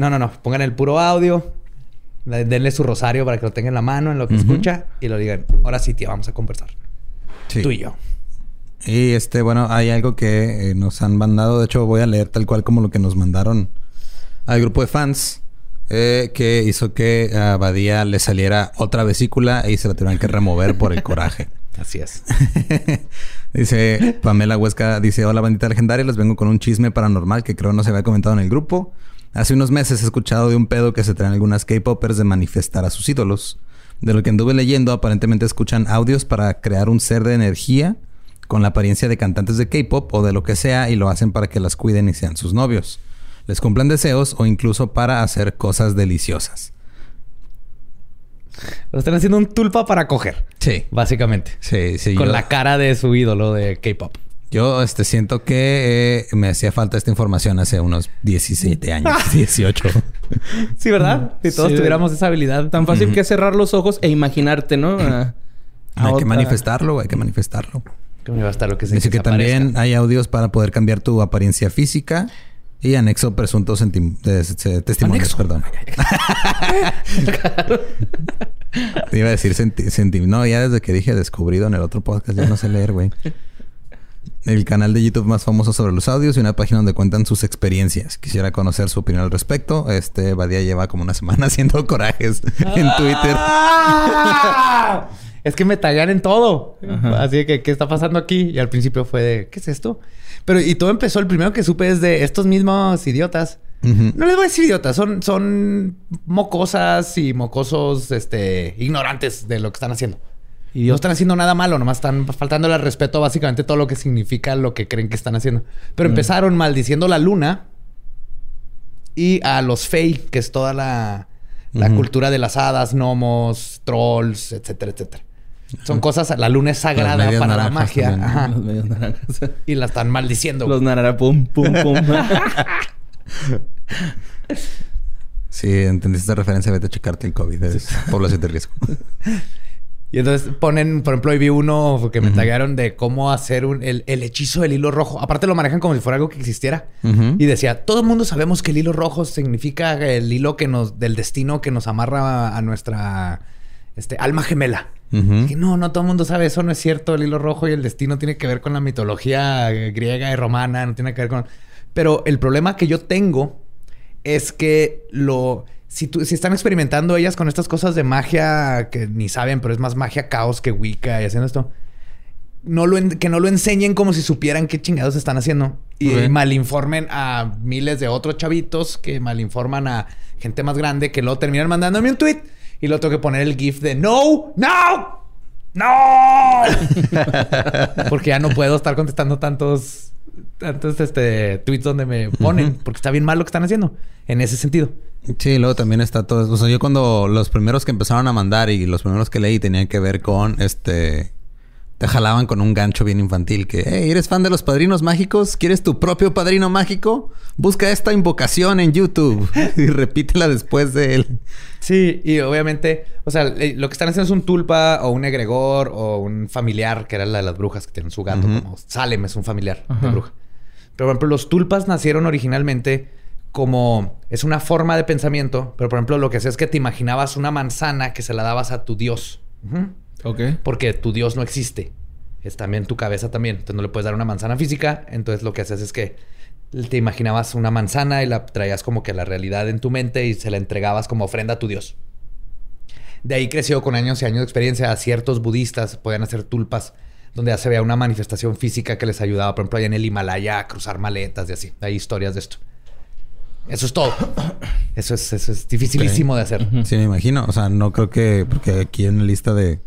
No, no, no. Pongan el puro audio. le- Denle su rosario para que lo tenga en la mano en lo que escucha. Y lo digan, ahora sí, tía, vamos a conversar. sí. Tú y yo. Y este, bueno, hay algo que eh, nos han mandado. De hecho, voy a leer tal cual como lo que nos mandaron al grupo de fans. eh, que hizo que a Badía le saliera otra vesícula y se la tuvieran que remover por el coraje. <laughs> Así es. <laughs> dice Pamela Huesca, dice, hola bandita legendaria, les vengo con un chisme paranormal que creo no se había comentado en el grupo. Hace unos meses he escuchado de un pedo que se traen algunas K-Popers de manifestar a sus ídolos. De lo que anduve leyendo, aparentemente escuchan audios para crear un ser de energía con la apariencia de cantantes de K-Pop o de lo que sea y lo hacen para que las cuiden y sean sus novios. Les cumplan deseos o incluso para hacer cosas deliciosas. Lo están haciendo un tulpa para coger, Sí. básicamente. Sí, sí. Con yo- la cara de su ídolo de K-pop. Yo este, siento que eh, me hacía falta esta información hace unos 17 años, <laughs> 18. Sí, ¿verdad? Si todos Sí. tuviéramos esa habilidad. Tan fácil que cerrar los ojos e imaginarte, ¿no? A- a hay que manifestarlo, hay que manifestarlo. Que me va a estar lo que se Dice que también hay audios para poder cambiar tu apariencia física y anexo presuntos de- testimonios, Anexo. perdón. Te <laughs> iba a decir senti- senti- No, ya desde que dije descubrido en el otro podcast, ya no sé leer, güey. El canal de YouTube más famoso sobre los audios y una página donde cuentan sus experiencias. Quisiera conocer su opinión al respecto. Este Badía lleva como una semana <laughs> haciendo corajes en Twitter. Es que me taguean en todo. Ajá. Así que, ¿qué está pasando aquí? Y al principio fue de, ¿qué es esto? Pero, y todo empezó, el primero que supe es de estos mismos idiotas. No les voy a decir idiotas, son, son mocosas y mocosos, este, ignorantes de lo que están haciendo. Y no están haciendo nada malo, nomás están faltándole al respeto básicamente todo lo que significa lo que creen que están haciendo. Pero empezaron maldiciendo la luna y a los Fey, que es toda la, cultura de las hadas, gnomos, trolls, etcétera, etcétera. Son cosas, la luna es sagrada para la naranjas magia. Ajá. Los medios naranjas. <laughs> Y la están maldiciendo. Los narara pum, pum, pum. <laughs> Si entendiste esta referencia, vete a checarte el COVID. Es población de riesgo. <laughs> Y entonces ponen, por ejemplo, hoy vi uno que me taguearon de cómo hacer un- el, el hechizo del hilo rojo. Aparte lo manejan como si fuera algo que existiera. Y decía, todo el mundo sabemos que el hilo rojo significa el hilo que nos, del destino que nos amarra a nuestra este, alma gemela. Que no, no todo el mundo sabe, eso no es cierto. El hilo rojo y el destino tiene que ver con la mitología griega y romana, no tiene que ver con... Pero el problema que yo tengo es que lo... si, tú- si están experimentando ellas con estas cosas de magia que ni saben, pero es más magia caos que Wicca y haciendo esto, no lo en- que no lo enseñen como si supieran qué chingados están haciendo y malinformen a miles de otros chavitos que malinforman a gente más grande que luego terminan mandándome un tweet y luego tengo que poner el GIF de no, no, no, <laughs> porque ya no puedo estar contestando tantos, tantos este, tweets donde me ponen porque está bien mal lo que están haciendo en ese sentido. Sí, luego también está todo. O sea, yo cuando los primeros que empezaron a mandar y los primeros que leí tenían que ver con este. Te jalaban con un gancho bien infantil que, hey, ¿eres fan de los padrinos mágicos? ¿Quieres tu propio padrino mágico? Busca esta invocación en YouTube <laughs> y repítela después de él. Sí, y obviamente, o sea, eh, lo que están haciendo es un tulpa o un egregor o un familiar, que era la de las brujas que tienen su gato, como Salem es un familiar de bruja. Pero, por ejemplo, los tulpas nacieron originalmente como es una forma de pensamiento, pero por ejemplo, lo que hacía es que te imaginabas una manzana que se la dabas a tu dios. Ujú. Ok. Porque tu Dios no existe. Es también tu cabeza también. Entonces no le puedes dar una manzana física. Entonces lo que haces es que te imaginabas una manzana y la traías como que a la realidad en tu mente y se la entregabas como ofrenda a tu Dios. De ahí creció con años y años de experiencia. A ciertos budistas podían hacer tulpas donde ya se veía una manifestación física que les ayudaba, por ejemplo, allá en el Himalaya a cruzar maletas y así. Hay historias de esto. Eso es todo. Eso es, eso es dificilísimo de hacer. Sí, me imagino. O sea, no creo que... Porque aquí en la lista de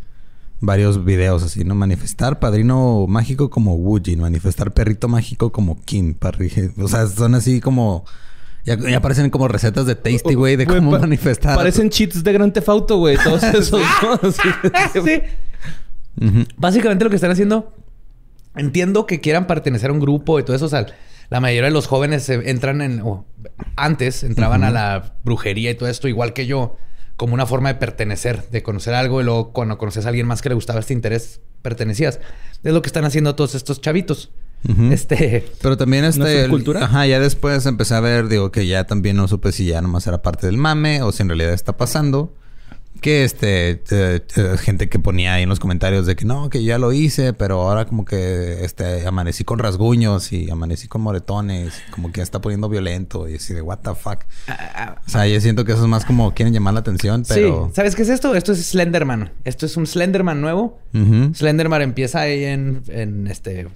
varios videos así, ¿no? Manifestar padrino mágico como Wooji. Manifestar perrito mágico como Kim. O sea, son así como... Ya, ya aparecen como recetas de Tasty, güey, de cómo pa- manifestar. Parecen cheats de Grand Theft Auto, güey. Todos <laughs> esos, ¿no? <laughs> Sí. Básicamente lo que están haciendo, entiendo que quieran pertenecer a un grupo y todo eso. O sea, la mayoría de los jóvenes se entran en, o antes entraban a la brujería y todo esto, igual que yo, como una forma de pertenecer, de conocer algo y luego cuando conoces a alguien más que le gustaba este interés, pertenecías. Es lo que están haciendo todos estos chavitos. Este. <laughs> Pero también este... subcultura? Ajá, ya después empecé a ver, digo, que ya también no supe si ya nomás era parte del mame o si en realidad está pasando. Que este... eh, eh, gente que ponía ahí en los comentarios de que no, que ya lo hice, pero ahora como que este... Amanecí con rasguños y amanecí con moretones. Como que ya está poniendo violento y así de what the fuck. O sea, yo siento que eso es más como quieren llamar la atención, pero... Sí. ¿Sabes qué es esto? Esto es Slenderman. Esto es un Slenderman nuevo. Slenderman empieza ahí en, en este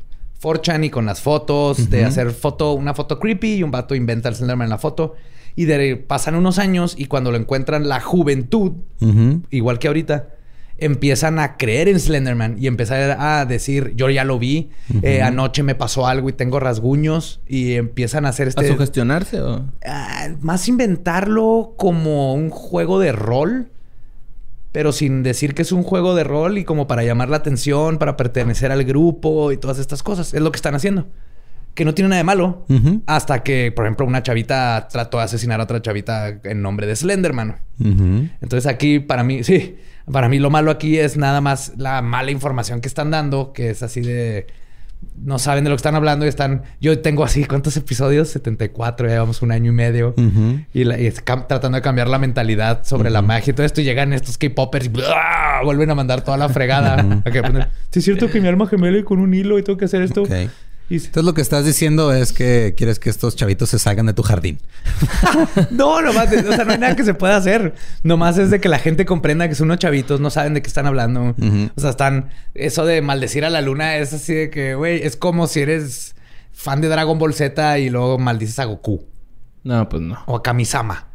4chan y con las fotos de hacer foto, una foto creepy y un vato inventa el Slenderman en la foto. Y de, pasan unos años y cuando lo encuentran la juventud, igual que ahorita, empiezan a creer en Slenderman y empezar a decir, yo ya lo vi, eh, anoche me pasó algo y tengo rasguños y empiezan a hacer ¿A este... sugestionarse o...? Ah, más inventarlo como un juego de rol, pero sin decir que es un juego de rol y como para llamar la atención, para pertenecer al grupo y todas estas cosas. Es lo que están haciendo. Que no tiene nada de malo. Hasta que, por ejemplo, una chavita trató de asesinar a otra chavita en nombre de Slenderman. Ujú. Entonces aquí, para mí, <laughs> sí, para mí lo malo aquí es nada más la mala información que están dando, que es así de... No saben de lo que están hablando y están... Yo tengo así, ¿cuántos episodios? 74, ya llevamos un año y medio. Y, la- y es cam- tratando de cambiar la mentalidad sobre la magia y todo esto. Y llegan estos K-popers y ¡blah! vuelven a mandar toda la fregada. <laughs> Sí, es cierto que mi alma gemela y con un hilo y tengo que hacer esto. Entonces lo que estás diciendo es que quieres que estos chavitos se salgan de tu jardín. <laughs> No, nomás, de- o sea, no hay nada que se pueda hacer. Nomás es de que la gente comprenda que son unos chavitos, no saben de qué están hablando. O sea, están. Eso de maldecir a la luna es así de que, güey, es como si eres fan de Dragon Ball Z y luego maldices a Goku No, pues no. o a Kamisama.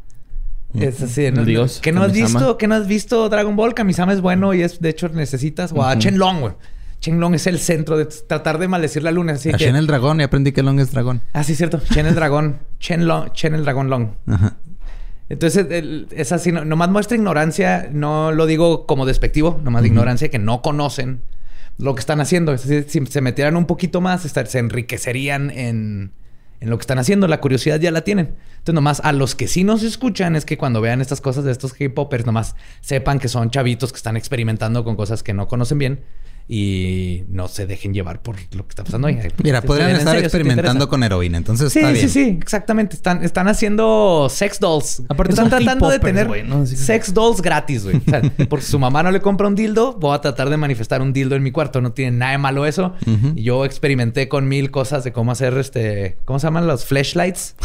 Es así, ¿no? Dios, ¿Que no has Kamisama. visto, que no has visto Dragon Ball? Kamisama es bueno y es, de hecho, necesitas. O a Shenlong, güey. Shenlong es el centro de tratar de maldecir la luna. Así A que... Shen el dragón y aprendí que Long es dragón. Ah, sí, cierto. Chen el dragón. Chen, Long, Chen el dragón Long. Ajá. Entonces, el- es así, no- nomás muestra ignorancia, no lo digo como despectivo, nomás de ignorancia que no conocen lo que están haciendo. Es decir, si se metieran un poquito más, estar- se enriquecerían en, en lo que están haciendo. La curiosidad ya la tienen. Entonces, nomás a los que sí nos escuchan es que cuando vean estas cosas de estos K-popers, nomás sepan que son chavitos que están experimentando con cosas que no conocen bien y no se dejen llevar por lo que está pasando ahí. Mira, podrían estar serio, experimentando con heroína, entonces Sí, está sí, bien. sí, exactamente. Están, están haciendo sex dolls. Aparte están tratando de tener sex dolls gratis, güey. O sea, porque su mamá no le compra un dildo, voy a tratar de manifestar un dildo en mi cuarto. No tiene nada de malo eso. Y yo experimenté con mil cosas de cómo hacer este, ¿cómo se llaman los flashlights?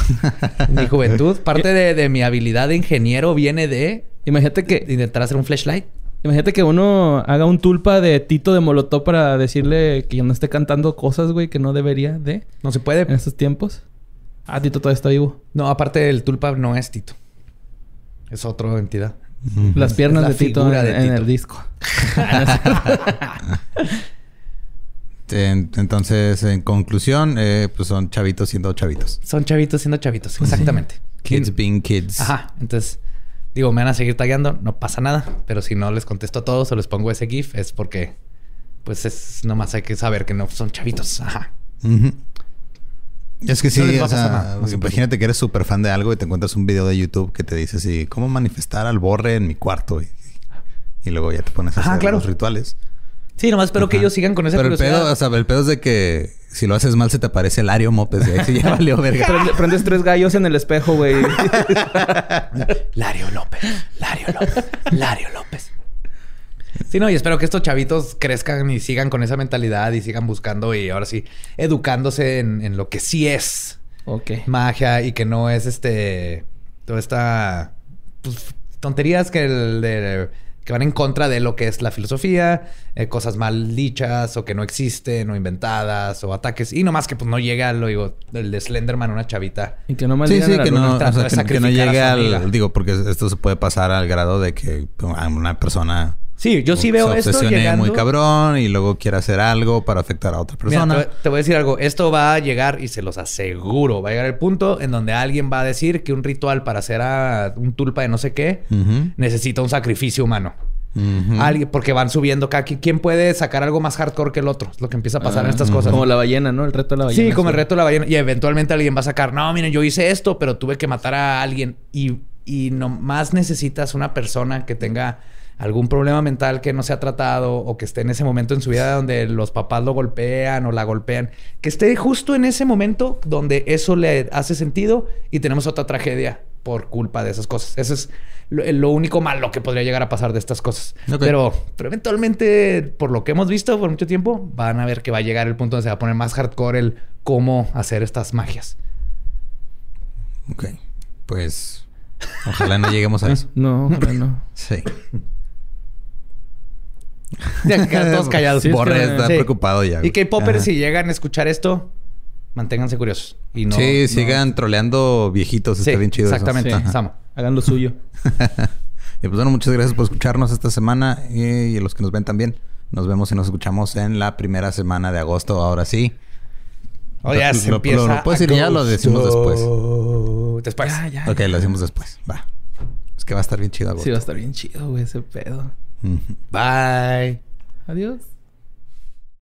en <laughs> mi juventud. Parte de, de mi habilidad de ingeniero viene de Imagínate que intentar hacer un flashlight. Imagínate que uno haga un tulpa de Tito de Molotov para decirle que ya no esté cantando cosas, güey, que no debería de No se puede. en estos tiempos. Ah, Tito todavía está vivo. No, aparte el tulpa no es Tito. Es otra entidad. Las piernas la de Tito, en, de en Tito. el disco. <laughs> En- Entonces, en conclusión, eh, pues son chavitos siendo chavitos. Son chavitos siendo chavitos, exactamente. Kids being kids. Ajá. Entonces, digo, me van a seguir tagueando, no pasa nada. Pero si no les contesto a todos o les pongo ese GIF, es porque, pues es nomás hay que saber que no son chavitos. Ajá. Es que sí, No o sea, no imagínate que eres súper fan de algo y te encuentras un video de YouTube que te dice así, ¿cómo manifestar al borre en mi cuarto? Y, y luego ya te pones a Ajá, hacer claro. los rituales. Sí, nomás espero que ellos sigan con esa Pero el pedo, o sea, el pedo es de que si lo haces mal se te aparece Lario Mopes. Y ahí sí ya <laughs> valió verga. Prende- prendes tres gallos en el espejo, güey. <laughs> Lario López, Lario López, Lario López. Sí, no, y espero que estos chavitos crezcan y sigan con esa mentalidad y sigan buscando y ahora sí, educándose en, en lo que sí es ok. magia y que no es este toda esta pues, tonterías que el de- que van en contra de lo que es la filosofía, eh, cosas mal dichas o que no existen o inventadas o ataques. Y nomás que pues no llega lo digo el de Slenderman una chavita. Y que no Sí, sí, que no, o sea, que, que no sacrificar a llegue su amiga. al... Digo, porque esto se puede pasar al grado de que a una persona... Sí, yo sí se veo esto obsesione llegando. muy cabrón y luego quiere hacer algo para afectar a otra Mira, persona. te, te voy a decir algo. Esto va a llegar, y se los aseguro, va a llegar el punto en donde alguien va a decir que un ritual para hacer a un tulpa de no sé qué necesita un sacrificio humano. Alguien, porque van subiendo cada quien. ¿Quién puede sacar algo más hardcore que el otro? Es lo que empieza a pasar en Ah, estas cosas. Como la ballena, ¿no? El reto de la ballena. Sí, como el reto de la ballena. Y eventualmente alguien va a sacar, no, miren, yo hice esto, pero tuve que matar a alguien. Y, y nomás necesitas una persona que tenga algún problema mental que no se ha tratado o que esté en ese momento en su vida donde los papás lo golpean o la golpean. Que esté justo en ese momento donde eso le hace sentido y tenemos otra tragedia por culpa de esas cosas. Eso es lo, lo único malo que podría llegar a pasar de estas cosas. Pero, pero eventualmente, por lo que hemos visto por mucho tiempo, van a ver que va a llegar el punto donde se va a poner más hardcore el cómo hacer estas magias. Ok. Pues ojalá no lleguemos a <laughs> eso. No, ojalá no. Sí. Ya quedan todos <laughs> callados. Sí, Borre está Sí. preocupado ya. Y güey. Ajá. si llegan a escuchar esto, manténganse curiosos. Y no, sí, no- sigan troleando viejitos. Está bien chido. eso. exactamente. Samo. Hagan lo suyo. <laughs> Y pues bueno, muchas gracias por escucharnos esta semana y, y a los que nos ven también. Nos vemos y nos escuchamos en la primera semana de agosto. Ahora sí. Oh, ya Lo- se lo- empieza. lo- lo puedes decir ya, lo decimos después. Después. Ya, ya. Ok, lo decimos después. Va. Es que va a estar bien chido agosto. Sí, va a estar bien chido, güey, ese pedo. Bye. Adiós.